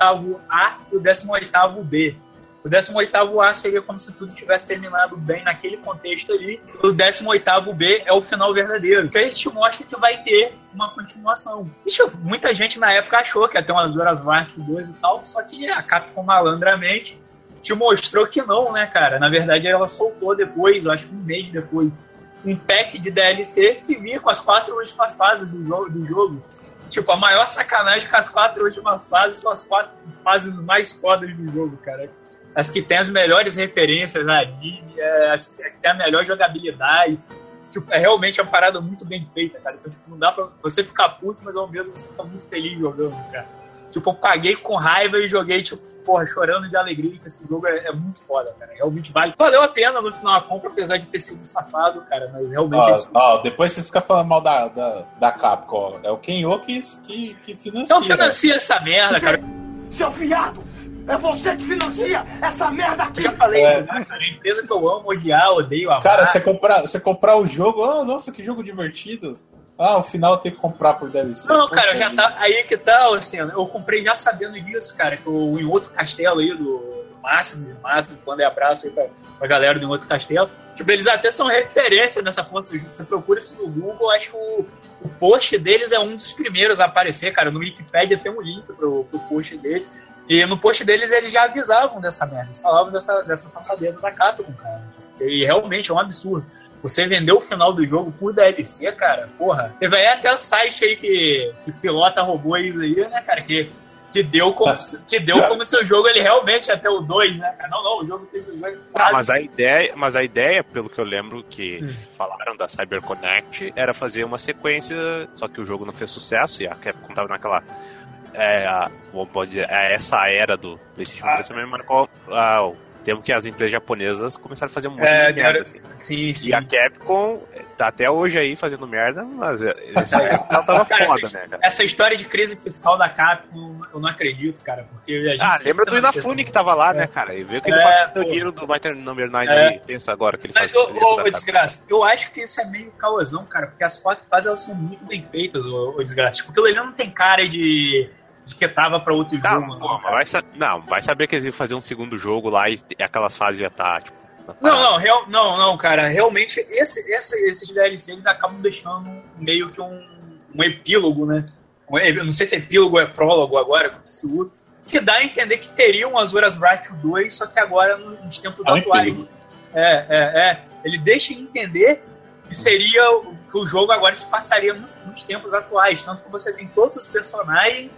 A e o 18 B. O 18A seria como se tudo tivesse terminado bem naquele contexto ali. O 18B é o final verdadeiro. Que aí te mostra que vai ter uma continuação. Ixi, muita gente na época achou que ia ter umas Horas Wart 2 e tal, só que a Capcom malandramente te mostrou que não, né, cara? Na verdade, ela soltou depois, eu acho que um mês depois, um pack de DLC que vinha com as quatro últimas fases do jogo. Do jogo. Tipo, a maior sacanagem com as quatro últimas fases são as quatro fases mais fodas do jogo, cara. As que tem as melhores referências na anime, é, as que tem a melhor jogabilidade. Tipo, é realmente uma parada muito bem feita, cara. Então, tipo, não dá pra você ficar puto, mas ao mesmo você fica muito feliz jogando, cara. Tipo, eu paguei com raiva e joguei, tipo, porra, chorando de alegria, que esse jogo é, é, muito foda, cara. Realmente vale. Valeu a pena no final da compra, apesar de ter sido safado, cara. Mas realmente. Ó, esse... ó, depois você fica falando mal da, da, da Capcom. É o Kenyo que, que, que financia. Não financia essa merda, cara. Seu fiado! É você que financia essa merda aqui! Eu já falei é. isso, né, cara? A empresa que eu amo, odiar, odeio, amar. Cara, você comprar, você comprar o jogo, oh, nossa, que jogo divertido. Ah, o final tem que comprar por DLC. Não, cara, já tá. Aí que tá, assim, eu comprei já sabendo disso, cara, que eu, em outro castelo aí do, Máximo, Máximo, quando é abraço aí pra, pra galera do outro castelo. Tipo, eles até são referência nessa força. Você procura isso no Google, acho que o, o post deles é um dos primeiros a aparecer, cara. No Wikipedia tem um link pro, pro post deles. E no post deles eles já avisavam dessa merda, eles falavam dessa, dessa safadeza da Capcom, cara. E realmente é um absurdo. Você vendeu o final do jogo por DLC, cara, porra. Teve aí até o site aí que, que pilota robôs aí, né, cara, que, que deu como, que deu como se o jogo ele realmente até o 2, né? Não, não, o jogo tem 18 ah, mas a ideia, mas a ideia, pelo que eu lembro que hum. falaram da CyberConnect, era fazer uma sequência, só que o jogo não fez sucesso e a Capcom tava naquela é, a, pode dizer, é essa era do PlayStation 3 ah. também marcou ah, tempo que as empresas japonesas começaram a fazer um monte é, de merda. Assim. Sim, sim. E a Capcom tá até hoje aí fazendo merda, mas essa época tava cara, foda, essa, né, cara? Essa história de crise fiscal da Capcom, eu não acredito, cara, porque a gente... Ah, lembra do Inafune que tava lá, é. né, cara? E viu que ele é, faz o dinheiro do Mighty Number 9 é. aí, pensa agora que ele mas, faz... Mas, ô, ô desgraça, eu acho que isso é meio caosão, cara, porque as quatro fases, elas são muito bem feitas, ô, ô desgraça. Tipo, aquilo ali não tem cara de de que tava pra outro tá, jogo. Não, vai não, vai saber que eles iam fazer um segundo jogo lá e aquelas fases já tá, tipo. Não, não, real, não, não, cara. Realmente, esse, esse, esses DLCs eles acabam deixando meio que um, um epílogo, né? Eu não sei se epílogo ou é prólogo agora, como se usa, que dá a entender que teria um Azuras Bright 2, só que agora nos tempos é atuais. É, é, é. Ele deixa entender que seria que o jogo agora se passaria nos tempos atuais. Tanto que você tem todos os personagens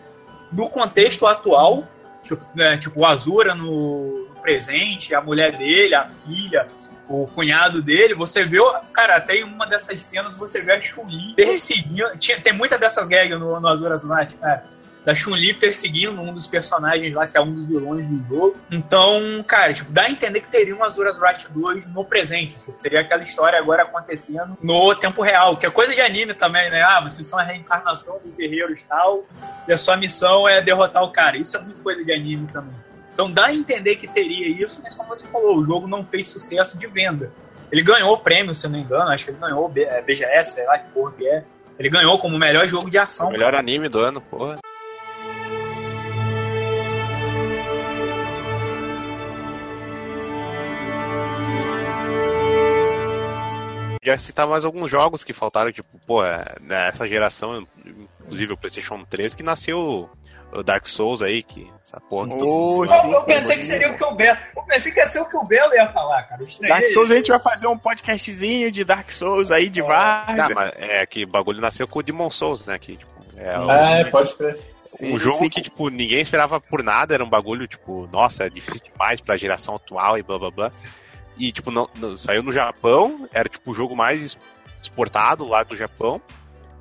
no contexto atual, tipo, né, tipo o Azura no, no, presente, a mulher dele, a filha, o cunhado dele, você vê, cara, tem uma dessas cenas, você vê a Chun-Li perseguindo, tinha, tem muita dessas gags no, no Azura Azulite, cara da Chun-Li perseguindo um dos personagens lá, que é um dos vilões do jogo. Então, cara, tipo, dá a entender que teria um Azuras Wrath 2 no presente. Tipo, seria aquela história agora acontecendo no tempo real, que é coisa de anime também, né? Ah, vocês são a reencarnação dos guerreiros tal, e a sua missão é derrotar o cara. Isso é muito coisa de anime também. Então dá a entender que teria isso, mas como você falou, o jogo não fez sucesso de venda. Ele ganhou o prêmio, se eu não me engano, acho que ele ganhou o BGS, é, sei lá que porra que é. Ele ganhou como melhor jogo de ação. O melhor anime do ano, porra. Já citar mais alguns jogos que faltaram, tipo, pô, é, nessa geração, inclusive o PlayStation 3, que nasceu o Dark Souls aí, que essa porra que oh, sim, eu, pensei que seria o que o Belo. Eu pensei que ia ser o que o Belo ia falar, cara. Dark Souls a gente vai fazer um podcastzinho de Dark Souls aí de vários. Tá, mas é que o bagulho nasceu com o Demon Souls, né? Que, tipo, é, o, é pode crer. Um jogo sim. que, tipo, ninguém esperava por nada, era um bagulho, tipo, nossa, é difícil demais pra geração atual e blá blá blá. E, tipo, não, não, saiu no Japão, era, tipo, o jogo mais exportado lá do Japão.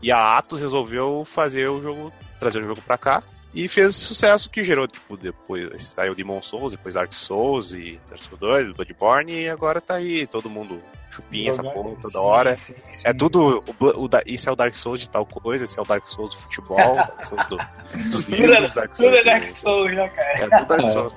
E a Atos resolveu fazer o jogo, trazer o jogo pra cá. E fez sucesso que gerou, tipo, depois saiu Demon Souls, depois Dark Souls e Dark Souls 2, Bloodborne, e agora tá aí, todo mundo chupinha essa porra toda sim, hora. Sim, sim. É tudo. O, o, isso é o Dark Souls de tal coisa, esse é o Dark Souls do futebol, Dark Souls do, dos livros, Dark Souls. Tudo é Dark Souls, né, cara? É tudo Dark Souls.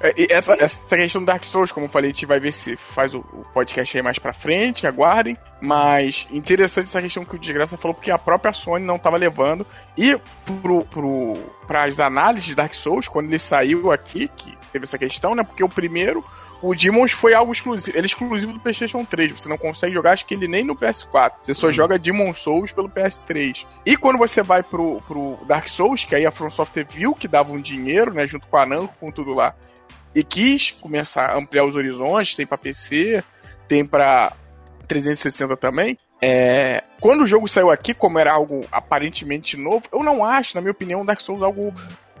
É, essa, essa questão do Dark Souls, como eu falei, a gente vai ver se faz o, o podcast aí mais pra frente, aguardem. Mas interessante essa questão que o Desgraça falou, porque a própria Sony não tava levando. E pro, pro, pras análises de Dark Souls, quando ele saiu aqui, que teve essa questão, né? Porque o primeiro o Demons foi algo exclusivo. Ele é exclusivo do PlayStation 3. Você não consegue jogar, acho que ele nem no PS4. Você só uhum. joga Demon Souls pelo PS3. E quando você vai pro, pro Dark Souls, que aí a From Software viu que dava um dinheiro, né? Junto com a Namco, com tudo lá. E quis começar a ampliar os horizontes. Tem pra PC, tem pra 360 também. É, quando o jogo saiu aqui, como era algo aparentemente novo, eu não acho, na minha opinião, Dark Souls algo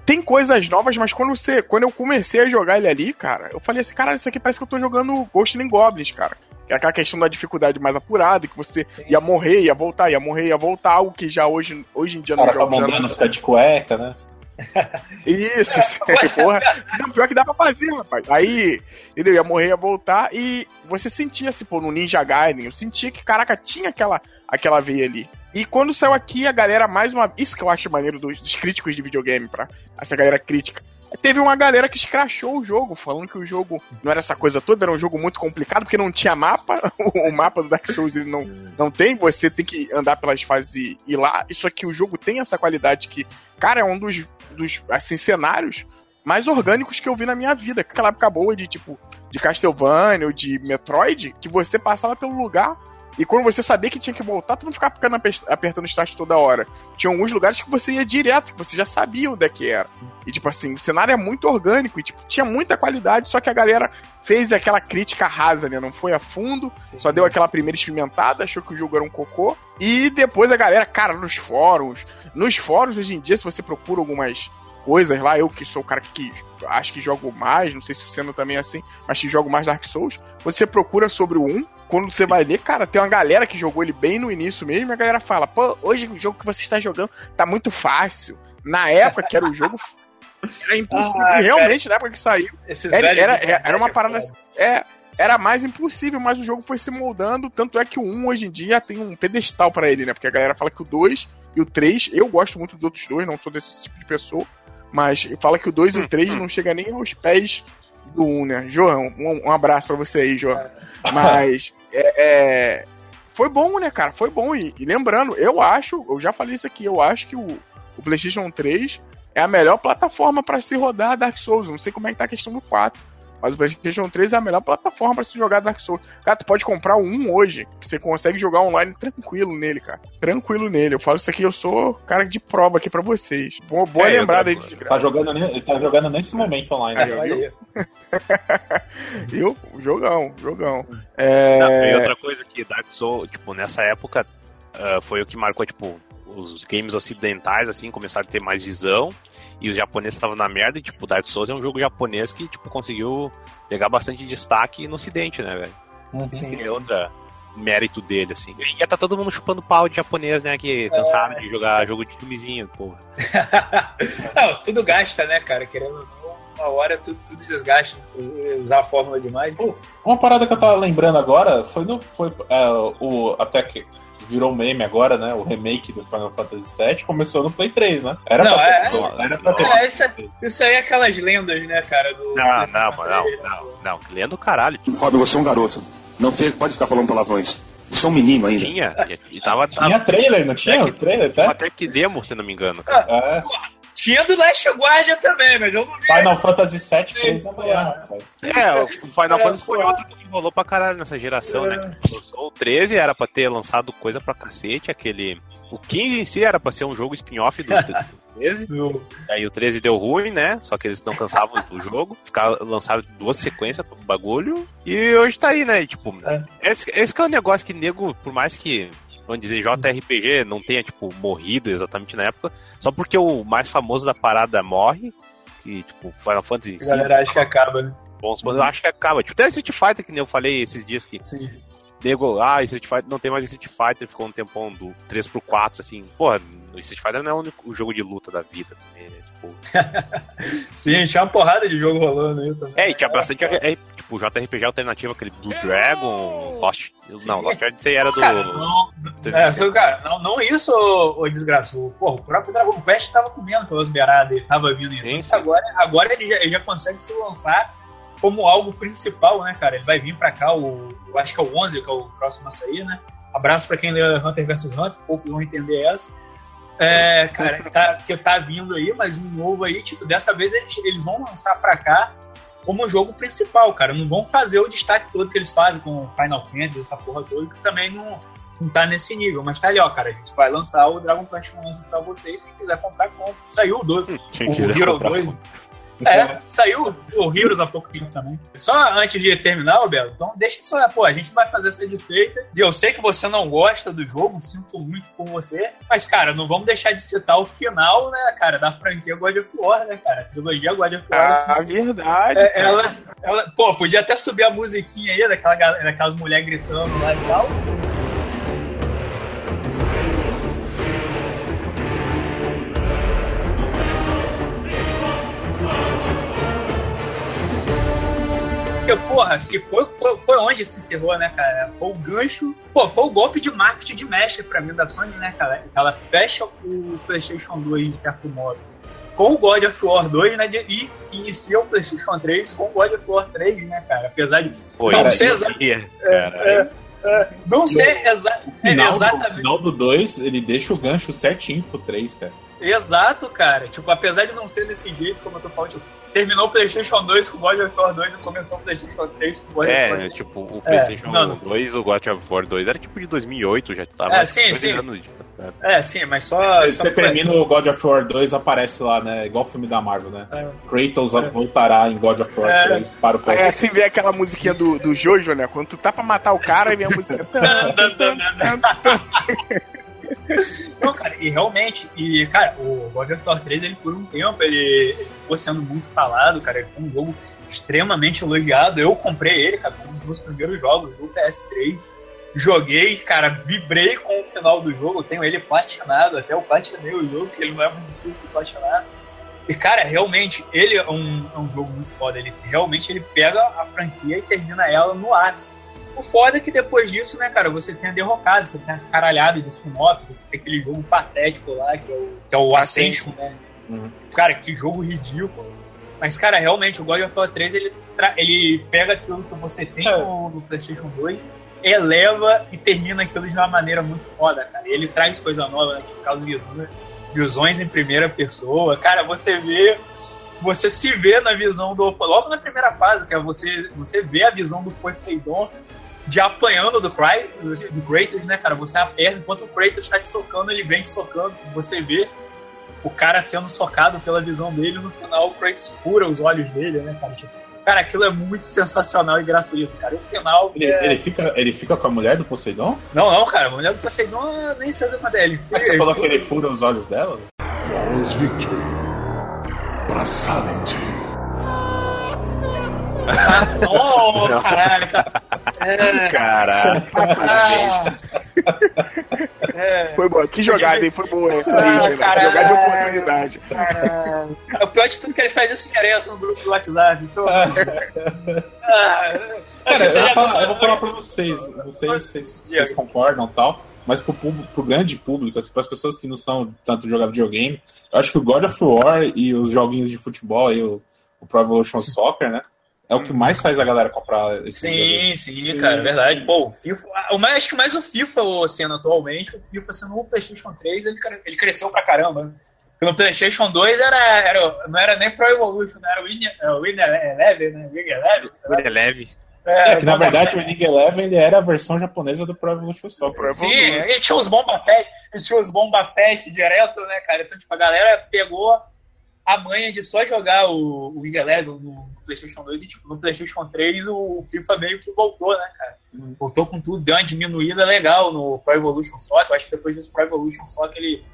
tem coisas novas, mas quando você. Quando eu comecei a jogar ele ali, cara, eu falei assim, cara, isso aqui parece que eu tô jogando Ghost in Goblins, cara. É aquela questão da dificuldade mais apurada, que você Sim. ia morrer, ia voltar, ia morrer, ia voltar, algo que já hoje, hoje em dia não joga. Cara, tá não ficar de cueca, né? Isso, isso porra. Não, pior que dá pra fazer, rapaz. Aí, entendeu? Ia morrer, ia voltar, e você sentia, assim, pô, no Ninja Gaiden, eu sentia que, caraca, tinha aquela, aquela veia ali. E quando saiu aqui, a galera, mais uma. Isso que eu acho maneiro dos, dos críticos de videogame, pra essa galera crítica. Teve uma galera que escrachou o jogo, falando que o jogo não era essa coisa toda, era um jogo muito complicado, porque não tinha mapa. o mapa do Dark Souls ele não, não tem, você tem que andar pelas fases e ir lá. Isso aqui, o jogo tem essa qualidade que, cara, é um dos, dos assim, cenários mais orgânicos que eu vi na minha vida. Aquela época boa de tipo de Castlevania ou de Metroid, que você passava pelo lugar e quando você sabia que tinha que voltar, tu não ficava ficando apertando start toda hora. Tinha alguns lugares que você ia direto, que você já sabia onde é que era. E, tipo assim, o cenário é muito orgânico e, tipo, tinha muita qualidade, só que a galera fez aquela crítica rasa, né? Não foi a fundo, Sim. só deu aquela primeira experimentada, achou que o jogo era um cocô. E depois a galera, cara, nos fóruns. Nos fóruns, hoje em dia, se você procura algumas coisas lá, eu que sou o cara que acho que jogo mais, não sei se você também é assim, mas que jogo mais Dark Souls, você procura sobre o 1, quando você vai ler, cara, tem uma galera que jogou ele bem no início mesmo, e a galera fala, pô, hoje o jogo que você está jogando tá muito fácil. Na época que era o jogo, era impossível. Ah, realmente, na época que saiu, era, era, era, uma parada. É, era mais impossível, mas o jogo foi se moldando. Tanto é que o 1 hoje em dia tem um pedestal para ele, né? Porque a galera fala que o 2 e o 3, eu gosto muito dos outros dois, não sou desse tipo de pessoa, mas fala que o 2 e o 3 hum, hum. não chega nem aos pés do 1, né? João, um, um abraço para você aí, João. Mas é, é, foi bom, né, cara? Foi bom. E, e, lembrando, eu acho, eu já falei isso aqui, eu acho que o, o PlayStation 3 é a melhor plataforma para se rodar Dark Souls. Não sei como é que tá a questão do 4. Mas o PlayStation 3 é a melhor plataforma para se jogar Dark Souls. Cara, tu pode comprar um hoje, que você consegue jogar online tranquilo nele, cara. Tranquilo nele. Eu falo isso aqui, eu sou cara de prova aqui para vocês. Boa, boa é, lembrada aí de Tá jogando, ele tá jogando nesse momento online. É, viu? Jogão, jogão. É... Não, e outra coisa que Dark Souls, tipo, nessa época, uh, foi o que marcou, tipo, os games ocidentais, assim, começaram a ter mais visão e os japoneses estavam na merda, e tipo, Dark Souls é um jogo japonês que, tipo, conseguiu pegar bastante destaque no ocidente, né, velho? Uhum. Sim, é outra mérito dele, assim. E ia tá todo mundo chupando pau de japonês, né, que cansaram é... de jogar jogo de filmezinho, porra. não, tudo gasta, né, cara, querendo uma hora tudo, tudo desgasta, usar a fórmula demais. Uma parada que eu tava lembrando agora foi no. Foi, é, o, até que virou meme agora, né? O remake do Final Fantasy VII começou no Play 3, né? Era não, pra ter, é, era pra ter. É, isso, isso, aí é aquelas lendas, né, cara? Do, não, não, não, não, não, não, lenda do caralho. Rob, você é um garoto. Não pode ficar falando palavrões. Você é um menino ainda. Tinha, e tava, tinha trailer, não tinha? Até que, trailer, até? até que demo, se não me engano. Cara. É. Tinha do Last Guardian também, mas eu não vi. Final Fantasy VII preso amanhã, É, o Final é, Fantasy foi outro que rolou pra caralho nessa geração, né? É. O 13 era pra ter lançado coisa pra cacete, aquele. O 15 em si era pra ser um jogo spin-off do 13. Aí o 13 deu ruim, né? Só que eles não cansavam do jogo. Ficaram, lançaram duas sequências do bagulho. E hoje tá aí, né? E, tipo, é. esse, esse é o um negócio que nego, por mais que vamos dizer, JRPG não tenha, tipo, morrido exatamente na época, só porque o mais famoso da parada morre, e, tipo, Final Fantasy. A galera acha que acaba, né? Bons, mas eu acho que acaba. Tipo, até Street Fighter, que nem eu falei esses dias que. Sim. Nego, ah, Street Fighter não tem mais Street Fighter, ficou um tempão do 3 pro 4, assim. Porra, o Street Fighter não é o único jogo de luta da vida também, né? Tipo. Sim, tinha uma porrada de jogo rolando aí também. É, e tinha bastante. É, tipo JRPG alternativo, aquele Blue Dragon, Lost. Sim. Não, Lost Odyssey era do. Cara, não, é, cara, não, não isso, ô, desgraçado. Pô, o próprio Dragon Quest tava comendo pelas beiradas, ele tava vindo. Sim, sim. Agora, agora ele já, ele já consegue se lançar como algo principal, né, cara? Ele vai vir pra cá, o, eu acho que é o 11, que é o próximo a sair, né? Abraço pra quem lê Hunter vs Hunter, poucos vão entender essa. É, cara, tá, que tá vindo aí, mas um novo aí, tipo, dessa vez eles, eles vão lançar pra cá como jogo principal, cara. Não vão fazer o destaque todo que eles fazem com Final Fantasy, essa porra toda, que também não, não tá nesse nível. Mas tá ali, ó, cara. A gente vai lançar o Dragon Quest 11 pra vocês. Quem quiser comprar, compra. Saiu o 2. Quem o quiser Hero comprar, 2. É, saiu o Heroes há pouco tempo também. Só antes de terminar, Belo, então deixa só, pô, a gente vai fazer essa desfeita. E eu sei que você não gosta do jogo, sinto muito por você, mas, cara, não vamos deixar de citar o final, né, cara, da franquia God of War, né, cara? A trilogia God of War. Ah, assim, verdade. É, ela, ela, pô, podia até subir a musiquinha aí daquela, daquelas mulheres gritando lá e tal. Porque, porra, que foi, foi, foi onde se encerrou, né, cara? Foi o gancho. Pô, foi o golpe de marketing de mestre pra mim da Sony, né, cara? Ela fecha o PlayStation 2 de certo modo com o God of War 2, né? E inicia o PlayStation 3 com o God of War 3, né, cara? Apesar de Pô, não ser exatamente. É, é, é, não ser exa final, exatamente. No final do 2, ele deixa o gancho certinho pro 3, cara. Exato, cara. Tipo, apesar de não ser desse jeito, como eu tô falando, tipo, terminou o PlayStation 2 com o God of War 2 e começou o PlayStation 3 com o God é, of War 2. É, tipo, o PlayStation é, 2 o God of War 2 era tipo de 2008, já tava. É, sim, sim. Anos de... É, sim, mas só. Você, só termina o God of War 2, aparece lá, né? Igual o filme da Marvel, né? É. Kratos é. voltará em God of War é. 3 para o PlayStation. É assim vem aquela musiquinha do, do Jojo, né? Quando tu tá pra matar o cara, e vem a música. Não, cara, e realmente, e, cara, o God of War 3, ele por um tempo, ele, ele ficou sendo muito falado, cara, ele foi um jogo extremamente elogiado. Eu comprei ele, cara, como um dos meus primeiros jogos do PS3. Joguei, cara, vibrei com o final do jogo. Tenho ele platinado, até eu platinei o jogo, que ele não é muito difícil de platinar. E, cara, realmente, ele é um, é um jogo muito foda. Ele realmente ele pega a franquia e termina ela no ápice. O foda é que depois disso, né, cara, você tem a derrocada, você tem a caralhada de spin-off, você tem aquele jogo patético lá, que é o, que é o Ascension, né? Uhum. Cara, que jogo ridículo. Mas, cara, realmente, o God of War 3, ele, ele pega aquilo que você tem é. no, no, PlayStation 2, eleva e termina aquilo de uma maneira muito foda, cara. Ele traz coisa nova, né? Tipo, causa visões, visões em primeira pessoa. Cara, você vê você se vê na visão do. Logo na primeira fase, que é você, você vê a visão do Poseidon de apanhando do Kratos, do Kratos, né, cara? Você aperta, enquanto o Kratos tá te socando, ele vem te socando. Você vê o cara sendo socado pela visão dele, no final o Kratos fura os olhos dele, né, cara? Tipo, cara, aquilo é muito sensacional e gratuito, cara. O final. Ele, é... ele, fica, ele fica com a mulher do Poseidon? Não, não, cara. A mulher do Poseidon nem sabe quando é. Ele fica, Mas você falou que ele fura os olhos dela? Flawless victory. Para Silent oh, caralho. É. Caraca. É. Foi boa. Que jogada, hein? Foi boa essa aí, ah, Jogada de oportunidade. É o pior de tudo que ele faz isso direto no grupo do WhatsApp. Então... ah, Cara, eu, vou falar, eu vou falar pra vocês. Não sei se vocês, vocês concordam e tal. Mas pro, público, pro grande público, assim, para as pessoas que não são tanto jogar videogame, eu acho que o God of War e os joguinhos de futebol e o, o Pro Evolution Soccer, né? É o que mais faz a galera comprar esse sim, sim, sim, cara, é verdade. Pô, o FIFA. O mais, acho que mais o FIFA o sendo atualmente, o FIFA sendo o PlayStation 3, ele, ele cresceu pra caramba. Né? Porque no PlayStation 2 era, era, não era nem Pro Evolution, era o Win, é, Win Eleven, né? Win Eleven. Win Eleven. É, é, que na verdade o Winning Eleven ele era a versão japonesa do Pro Evolution Soccer. Sim, ele tinha os bomba pet, ele tinha os bomba pet direto, né, cara? Então, tipo, a galera pegou a manha de só jogar o, o Wing Eleven no PlayStation 2 e tipo, no PlayStation 3 o FIFA meio que voltou, né, cara? Voltou com tudo, deu uma diminuída legal no Pro Evolution Soccer. Eu acho que depois desse Pro Evolution Soccer ele,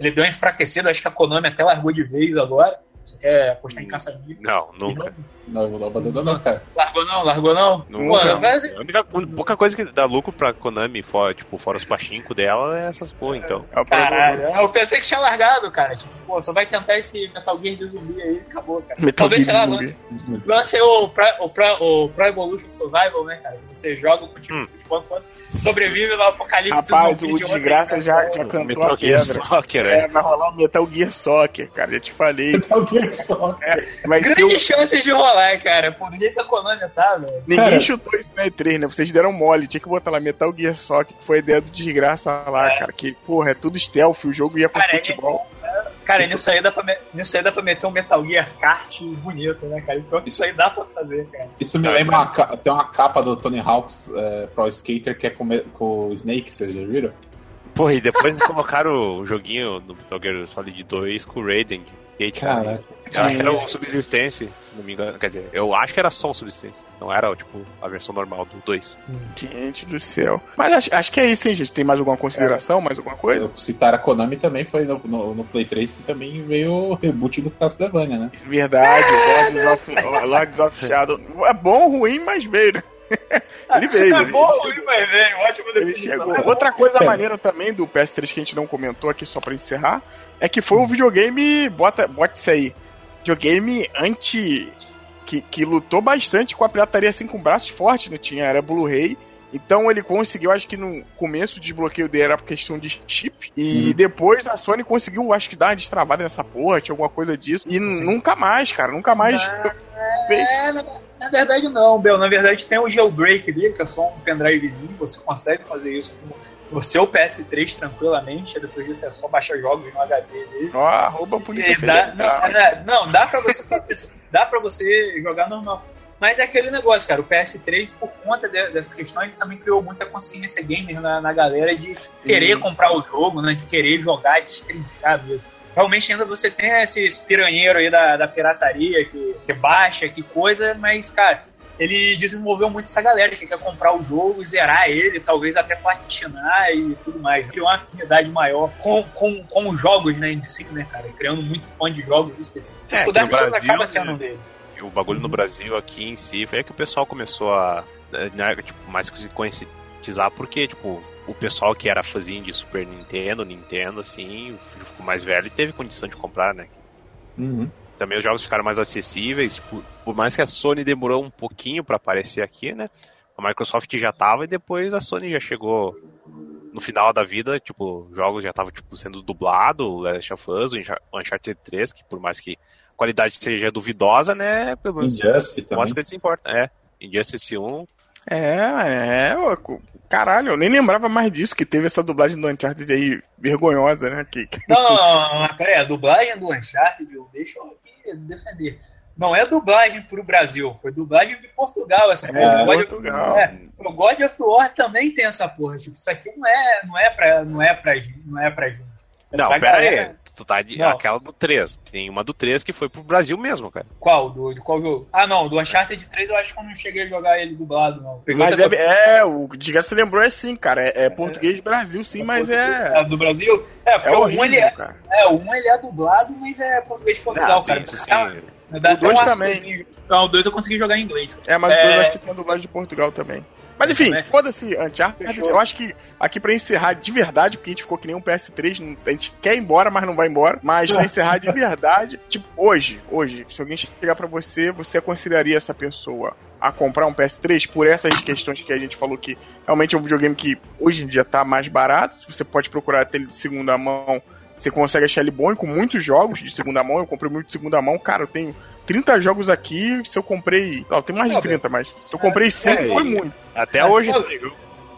ele deu uma enfraquecida. Acho que a Konami até largou de vez agora. Você quer apostar em caça-níquel? Não, nunca. Não, eu vou dar uma não, cara. Largou não, largou não? Nunca. Pô, mas... A única pouca coisa que dá lucro pra Konami, fora, tipo, fora os pachinko dela, é essas porra, então. É Caralho, eu pensei que tinha largado, cara. Tipo, pô, só vai tentar esse Metal Gear de zumbi aí e acabou, cara. Metal Talvez, sei lá, lance, lance o, Pro, o, Pro, o Pro Evolution Survival, né, cara? Você joga o time hum. futebol enquanto sobrevive no apocalipse Rapaz, o de graça já, já cantou Metal a pedra. Gear Soccer, é. é. Vai rolar o Metal Gear Soccer, cara, já te falei. Metal Gear Soccer. É, mas Grandes eu... chances de rolar, cara. Por jeito que a Konami tá, velho. Ninguém cara, chutou isso na E3, né? Vocês deram mole. Tinha que botar lá Metal Gear Soccer, que foi a ideia do desgraça lá, é. cara. Que, porra, é tudo stealth, o jogo ia pra cara, futebol. É... Cara, isso... nisso, aí dá pra me... nisso aí dá pra meter um Metal Gear kart bonito, né, cara? Então isso aí dá pra fazer, cara. Isso me lembra, uma, tem uma capa do Tony Hawk's é, Pro Skater que é com, com o Snake, vocês já viram? Pô, e depois colocaram o joguinho no Metal Gear Solid 2 com o Raiden. Skate. Caraca. era o Subsistência, se não me engano. Quer dizer, eu acho que era só o Subsistência. Não era, tipo, a versão normal do 2. Gente do céu. Mas acho, acho que é isso, hein, gente? Tem mais alguma consideração, é. mais alguma coisa? Citar a Konami também foi no, no, no, Play 3 que também veio o reboot do Castlevania, né? Verdade, of, Lords of Shadow. É bom, ruim, mas veio, né? ele veio. É bom, ruim, mas veio. Ótima definição. Outra coisa maneira também do PS3 que a gente não comentou aqui, só pra encerrar, é que foi um videogame, bota, bota isso aí, videogame anti. Que, que lutou bastante com a pirataria assim com braços fortes, né? Tinha, era Blu-ray. Então ele conseguiu, acho que no começo o desbloqueio dele era por questão de chip. E uhum. depois a Sony conseguiu, acho que dar uma destravada nessa porra, tinha alguma coisa disso. E Sim. nunca mais, cara, nunca mais. É, na, na, verdade não, Bel. Na verdade tem o jailbreak ali, que é só um pendrivezinho, você consegue fazer isso com no seu PS3 tranquilamente, depois disso é só baixar jogos no HD dele. Ó, oh, arroba polícia dá, não, não, dá pra você dá pra você jogar normal. Mas é aquele negócio, cara, o PS3, por conta de, dessa questão, ele também criou muita consciência gamer na, na galera de Sim. querer comprar o jogo, né, de querer jogar, de destrinchar mesmo. Realmente ainda você tem esse piranheiro aí da, da pirataria que, que baixa, que coisa, mas, cara, ele desenvolveu muito essa galera que quer comprar o jogo, zerar ele, talvez até platinar e tudo mais. Criou uma afinidade maior com, com, com os jogos, né, em si, né, cara? Criando muito fã de jogos específicos. É, o Dark Souls acaba sendo um deles. O bagulho no Brasil aqui em si foi que o pessoal começou a né, tipo, mais se conscientizar, porque, tipo, o pessoal que era fãzinho de Super Nintendo, Nintendo, assim, ficou mais velho e teve condição de comprar, né? Uhum. Também os jogos ficaram mais acessíveis, por, por mais que a Sony demorou um pouquinho para aparecer aqui, né? A Microsoft já tava e depois a Sony já chegou no final da vida, tipo, jogos já estavam tipo, sendo dublado, o Last of Us, o Uncharted 3, que por mais que a qualidade seja duvidosa, né? Pelo menos Injustice mostra que se importa. É, Injustice 1. É, é, caralho, eu nem lembrava mais disso, que teve essa dublagem do Uncharted aí vergonhosa, né? Que, que... Não, não, não, peraí, a dublagem do Uncharted, deixa eu defender. Não é dublagem pro Brasil, foi dublagem de Portugal essa porra. É, Portugal. Of, é, o God of War também tem essa porra. Tipo, isso aqui não é, não é pra, não é pra, não é pra gente. É não, pera aí. Tu tá de, aquela do 3. Tem uma do 3 que foi pro Brasil mesmo, cara. Qual? Do, de qual jogo? Ah, não. Do Uncharted 3 eu acho que eu não cheguei a jogar ele dublado, não. mas é, é, o Diga você lembrou é sim, cara. É, é português do Brasil, sim, é mas é. É do Brasil? É, porque é horrível, o 1 ele é. Cara. É, o 1 ele é dublado, mas é português de Portugal, sim, cara. Sim, Dá o 2 também. Não, o 2 eu consegui jogar em inglês. É, mas o 2 acho que tem a dublagem de Portugal também. Mas enfim, foda-se Uncharted. Eu acho que aqui pra encerrar de verdade, porque a gente ficou que nem um PS3, a gente quer ir embora, mas não vai embora. Mas pra encerrar de verdade, tipo, hoje, hoje, se alguém chegar pra você, você aconselharia essa pessoa a comprar um PS3 por essas questões que a gente falou que realmente é um videogame que hoje em dia tá mais barato. Você pode procurar até ele de segunda mão. Você consegue achar ele bom e com muitos jogos de segunda mão. Eu comprei muito de segunda mão. Cara, eu tenho 30 jogos aqui, se eu comprei. Não, tem mais de 30, mas se eu comprei 5 é, foi muito. Até é, hoje.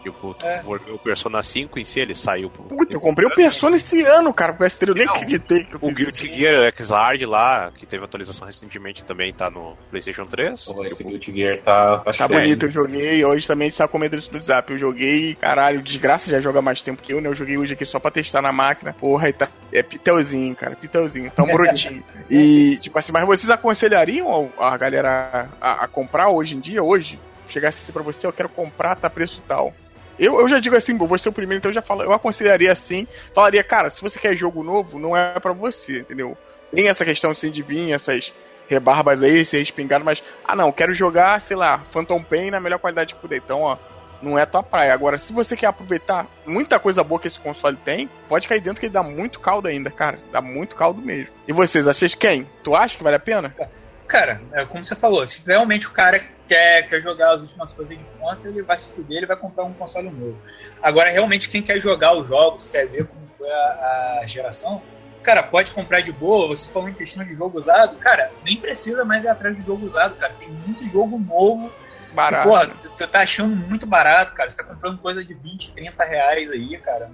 Tipo, é. o Persona 5 em si, ele saiu. Pro... Puta, eu comprei o Persona esse ano, cara, pro PS3, eu nem acreditei que eu O Guilty Gear Xrd lá, que teve atualização recentemente, também tá no PlayStation 3. Pô, esse tipo... Guilty Gear tá. Tá, tá bonito, eu joguei. Hoje também a gente tá comendo isso no WhatsApp. Eu joguei, caralho, desgraça já joga mais tempo que eu, né? Eu joguei hoje aqui só pra testar na máquina. Porra, e tá. É pitelzinho, cara, pitelzinho, tão brotinho. e, tipo assim, mas vocês aconselhariam a galera a, a comprar hoje em dia, hoje? Chegasse assim pra você, eu quero comprar, tá preço tal. Eu, eu já digo assim, vou ser o primeiro, então eu já falo, eu aconselharia assim, falaria, cara, se você quer jogo novo, não é para você, entendeu? tem essa questão assim de vir essas rebarbas aí, ser respingado, mas, ah não, quero jogar, sei lá, Phantom Pain na melhor qualidade que puder. Então, ó, não é tua praia. Agora, se você quer aproveitar muita coisa boa que esse console tem, pode cair dentro que ele dá muito caldo ainda, cara. Dá muito caldo mesmo. E vocês, achas quem? Tu acha que vale a pena? Cara, é como você falou, se realmente o cara quer, quer jogar as últimas coisas de conta, ele vai se fuder, ele vai comprar um console novo. Agora, realmente, quem quer jogar os jogos, quer ver como foi a, a geração, cara, pode comprar de boa. Você falou em questão de jogo usado, cara, nem precisa mais ir atrás de jogo usado, cara. Tem muito jogo novo. Barato. E, porra, tu, tu tá achando muito barato, cara. Você tá comprando coisa de 20, 30 reais aí, cara.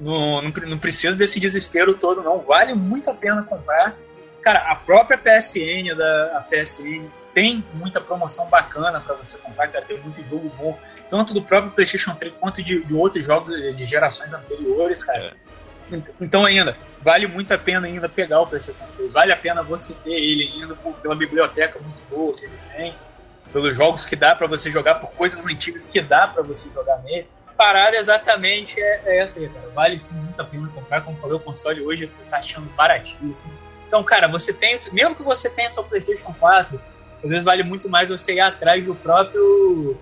Não, não, não precisa desse desespero todo, não. Vale muito a pena comprar. Cara, a própria PSN da a PSN tem muita promoção bacana para você comprar, cara. Tem muito jogo bom, tanto do próprio PlayStation 3 quanto de, de outros jogos de gerações anteriores, cara. É. Então ainda, vale muito a pena ainda pegar o PlayStation 3. Vale a pena você ter ele ainda por, pela biblioteca muito boa que ele tem, pelos jogos que dá para você jogar, por coisas antigas que dá para você jogar nele. A parada exatamente é, é, essa aí, cara. Vale sim muito a pena comprar. Como falei, o console hoje você tá achando baratíssimo. Então, cara, você tem, mesmo que você tenha seu PlayStation 4, às vezes vale muito mais você ir atrás do próprio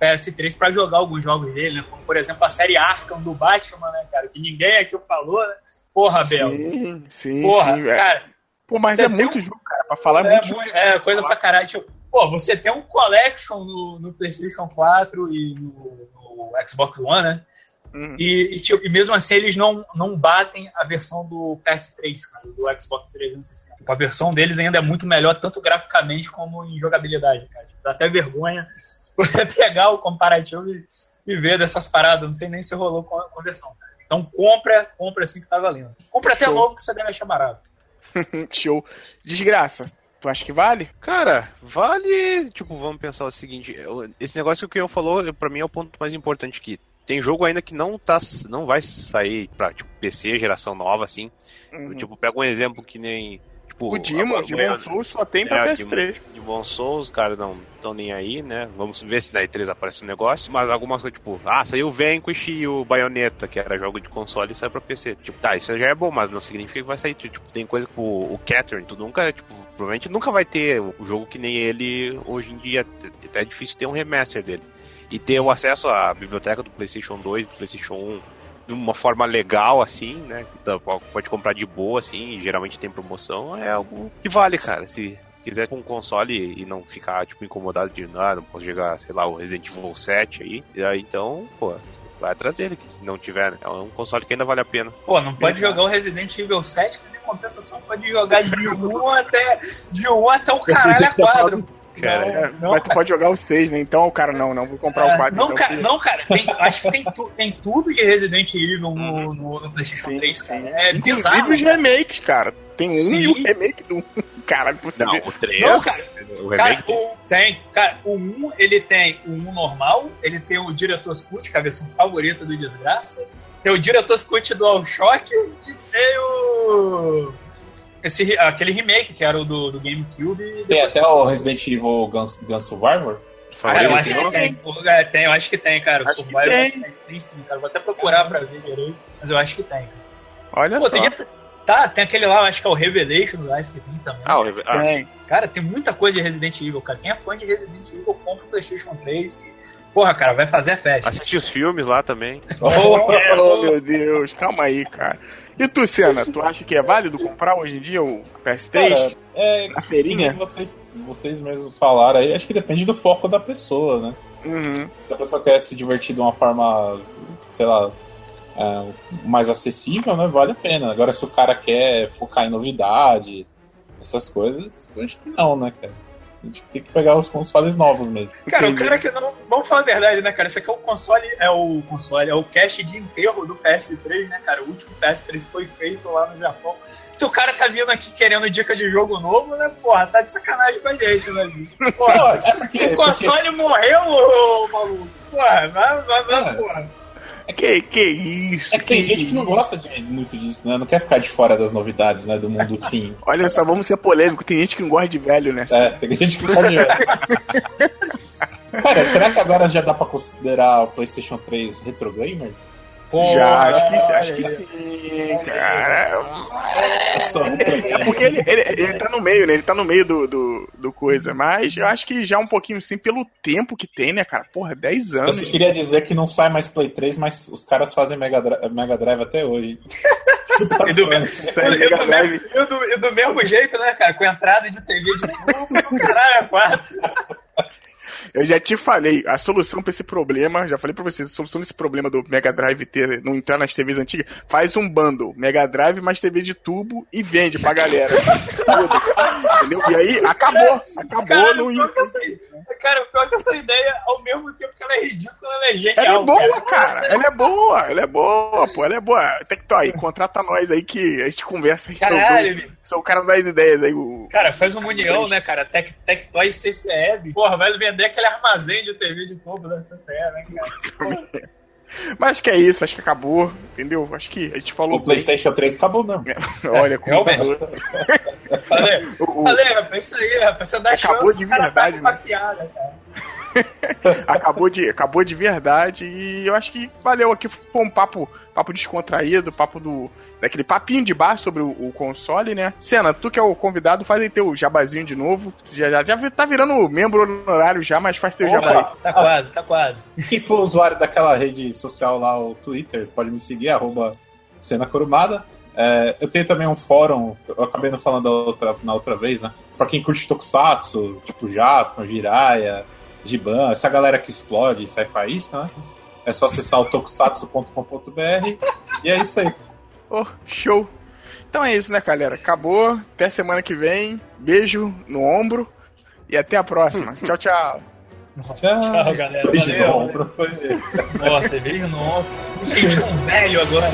PS3 para jogar alguns jogos dele, né? Como, por exemplo, a série Arkham do Batman, né, cara? Que ninguém aqui falou, né? Porra, Bel. Sim, sim, Porra, sim, cara. Pô, mas é muito um... jogo, cara. Pra falar é, muito. É, coisa pra caralho. Tipo, pô, você tem um collection no, no PlayStation 4 e no, no Xbox One, né? Uhum. E, e, tipo, e, mesmo assim eles não, não batem a versão do PS3, cara, do Xbox 360. Tipo, a versão deles ainda é muito melhor, tanto graficamente como em jogabilidade, cara. Tipo, dá até vergonha você pegar o comparativo e, e, ver dessas paradas. Não sei nem se rolou com a conversão. Então compra, compra assim que tá valendo. Compra até Show. novo que você deve achar barato. Show. Desgraça. Tu acha que vale? Cara, vale. Tipo, vamos pensar o seguinte: esse negócio que eu falou, para mim é o ponto mais importante aqui. Tem jogo ainda que não tá, não vai sair pra tipo, PC, geração nova, assim. Uhum. Tipo, pega um exemplo que nem Tipo, o Demon, Demon Souls só tem pra é, PS3. Demon Souls, cara, não estão nem aí, né? Vamos ver se na E3 aparece um negócio. Mas algumas coisas, tipo, ah, saiu o Vanquish e o Bayonetta, que era jogo de console, e saiu pra PC. Tipo, tá, isso já é bom, mas não significa que vai sair. Tipo, tem coisa com o Catherine, tu nunca, tipo, provavelmente nunca vai ter o jogo que nem ele hoje em dia. Até é difícil ter um remaster dele. E ter o acesso à biblioteca do PlayStation 2, do PlayStation 1 de uma forma legal, assim, né? Que pode comprar de boa, assim, e geralmente tem promoção, é algo que vale, cara. Se quiser com um console e não ficar, tipo, incomodado de nada, ah, não posso jogar, sei lá, o Resident Evil 7 aí, e aí então, pô, vai atrás dele, que se não tiver, né? é um console que ainda vale a pena. Pô, não pode jogar o Resident Evil 7, mas em compensação pode jogar de 1 até, de 1 até o caralho a quadro. Cara, não, não, mas tu pode jogar o 6, né? Então o cara, não, não, vou comprar é, o 4. Não, então, cara, não, cara tem, acho que tem, tu, tem tudo de Resident Evil no, no, no PlayStation sim, 3, cara. É Inclusive bizarro, os remakes, cara. Tem um sim. e o remake do Caralho, você não, ver. o 3. Não, cara, o remake cara, tem. O, tem. Cara, o 1 ele tem o 1 normal, ele tem o Director's Cut, que é a versão favorita do Desgraça. Tem o Director's Cut DualShock e tem o esse, aquele remake que era o do, do GameCube. Tem até o Resident Evil Gun, Gun Survivor? Ah, eu acho que tem. É, tem. Eu acho que tem, cara. O Survivor tem. tem sim, cara. Vou até procurar pra ver direito, mas eu acho que tem. Olha Pô, só. Tem, tá, tem aquele lá, eu acho que é o Revelation, eu acho que tem também. Ah, o Reve ah. Cara, tem muita coisa de Resident Evil, cara. Quem é fã de Resident Evil, compra o PlayStation 3 Porra, cara, vai fazer a festa. Assistir os filmes lá também. oh, oh, meu Deus, calma aí, cara. E tu, Senna, tu acha que é válido comprar hoje em dia o PS3? Cara, é, na feirinha? Vocês, vocês mesmos falaram aí, acho que depende do foco da pessoa, né? Uhum. Se a pessoa quer se divertir de uma forma, sei lá, é, mais acessível, né? Vale a pena. Agora, se o cara quer focar em novidade, essas coisas, eu acho que não, né, cara? A gente tem que pegar os consoles novos mesmo. Cara, Entendi. o cara que não. Vamos falar a verdade, né, cara? Esse aqui é o console, é o console, é o cast de enterro do PS3, né, cara? O último PS3 foi feito lá no Japão. Se o cara tá vindo aqui querendo dica de jogo novo, né, porra, tá de sacanagem com a gente, né, bicho? Porra, é porque, o console porque... morreu, ô, maluco. Porra, vai, vai, vai, é. porra. É que, que isso? É que tem gente que não gosta de, muito disso, né? Não quer ficar de fora das novidades, né? Do mundo Team. Olha só, vamos ser polêmico. Tem gente que não gosta de velho, né? É, tem gente que não gosta de velho. Cara, será que agora já dá pra considerar o PlayStation 3 retro gamer? Porra, Já, acho que, acho que sim, cara. É porque ele, ele, ele tá no meio, né? Ele tá no meio do, do, do, coisa. Mas eu acho que já um pouquinho sim, pelo tempo que tem, né, cara? Porra, 10 anos. Eu queria dizer que não sai mais Play 3, mas os caras fazem Mega Drive, Mega Drive até hoje. e, do, e, do, e do mesmo jeito, né, cara? Com entrada de TV de caralho, é 4. Eu já te falei, a solução para esse problema, já falei para vocês, a solução desse problema do Mega Drive ter, não entrar nas TVs antigas, faz um bundle, Mega Drive mais TV de tubo e vende pra galera. Entendeu? E aí acabou, acabou cara, no Cara, o pior que essa ideia, ao mesmo tempo que ela é ridícula, ela é genial. Ela é boa, cara. cara. Ela é boa, ela é boa, pô, ela é boa. Tectoy, contrata nós aí que a gente conversa aí. Caralho, eu, sou o cara das ideias aí. O... Cara, faz uma união, né, cara? Tec, Tectoy e CCE. Porra, vai vender aquele armazém de TV de tubo da CCE, né, cara? Mas acho que é isso, acho que acabou, entendeu? Acho que a gente falou. O PlayStation 3 acabou mesmo. Olha, como. Realmente. Falei, falei, rapaz, isso aí, rapaz, você dá acabou chance, de verdade, tá né? piada, cara. acabou, de, acabou de verdade e eu acho que valeu aqui. Foi um papo, papo descontraído, papo do. Daquele papinho de bar sobre o, o console, né? Senna, tu que é o convidado, faz aí teu jabazinho de novo. Já, já, já tá virando membro honorário já, mas faz teu jabá aí. Tá quase, tá quase. Quem for usuário daquela rede social lá, o Twitter, pode me seguir, arroba Cena Corumada. É, eu tenho também um fórum, eu acabei não falando outra, na outra vez, né? Pra quem curte Tokusatsu, tipo Jaspion, Jiraiya, Giban, essa galera que explode e sai faísca, né? É só acessar o tokusatsu.com.br e é isso aí. Oh, show! Então é isso, né, galera? Acabou. Até semana que vem. Beijo no ombro e até a próxima. tchau, tchau. Tchau, tchau galera. Beijo Valeu, no ombro. Nossa, beijo no ombro. Me senti um velho agora.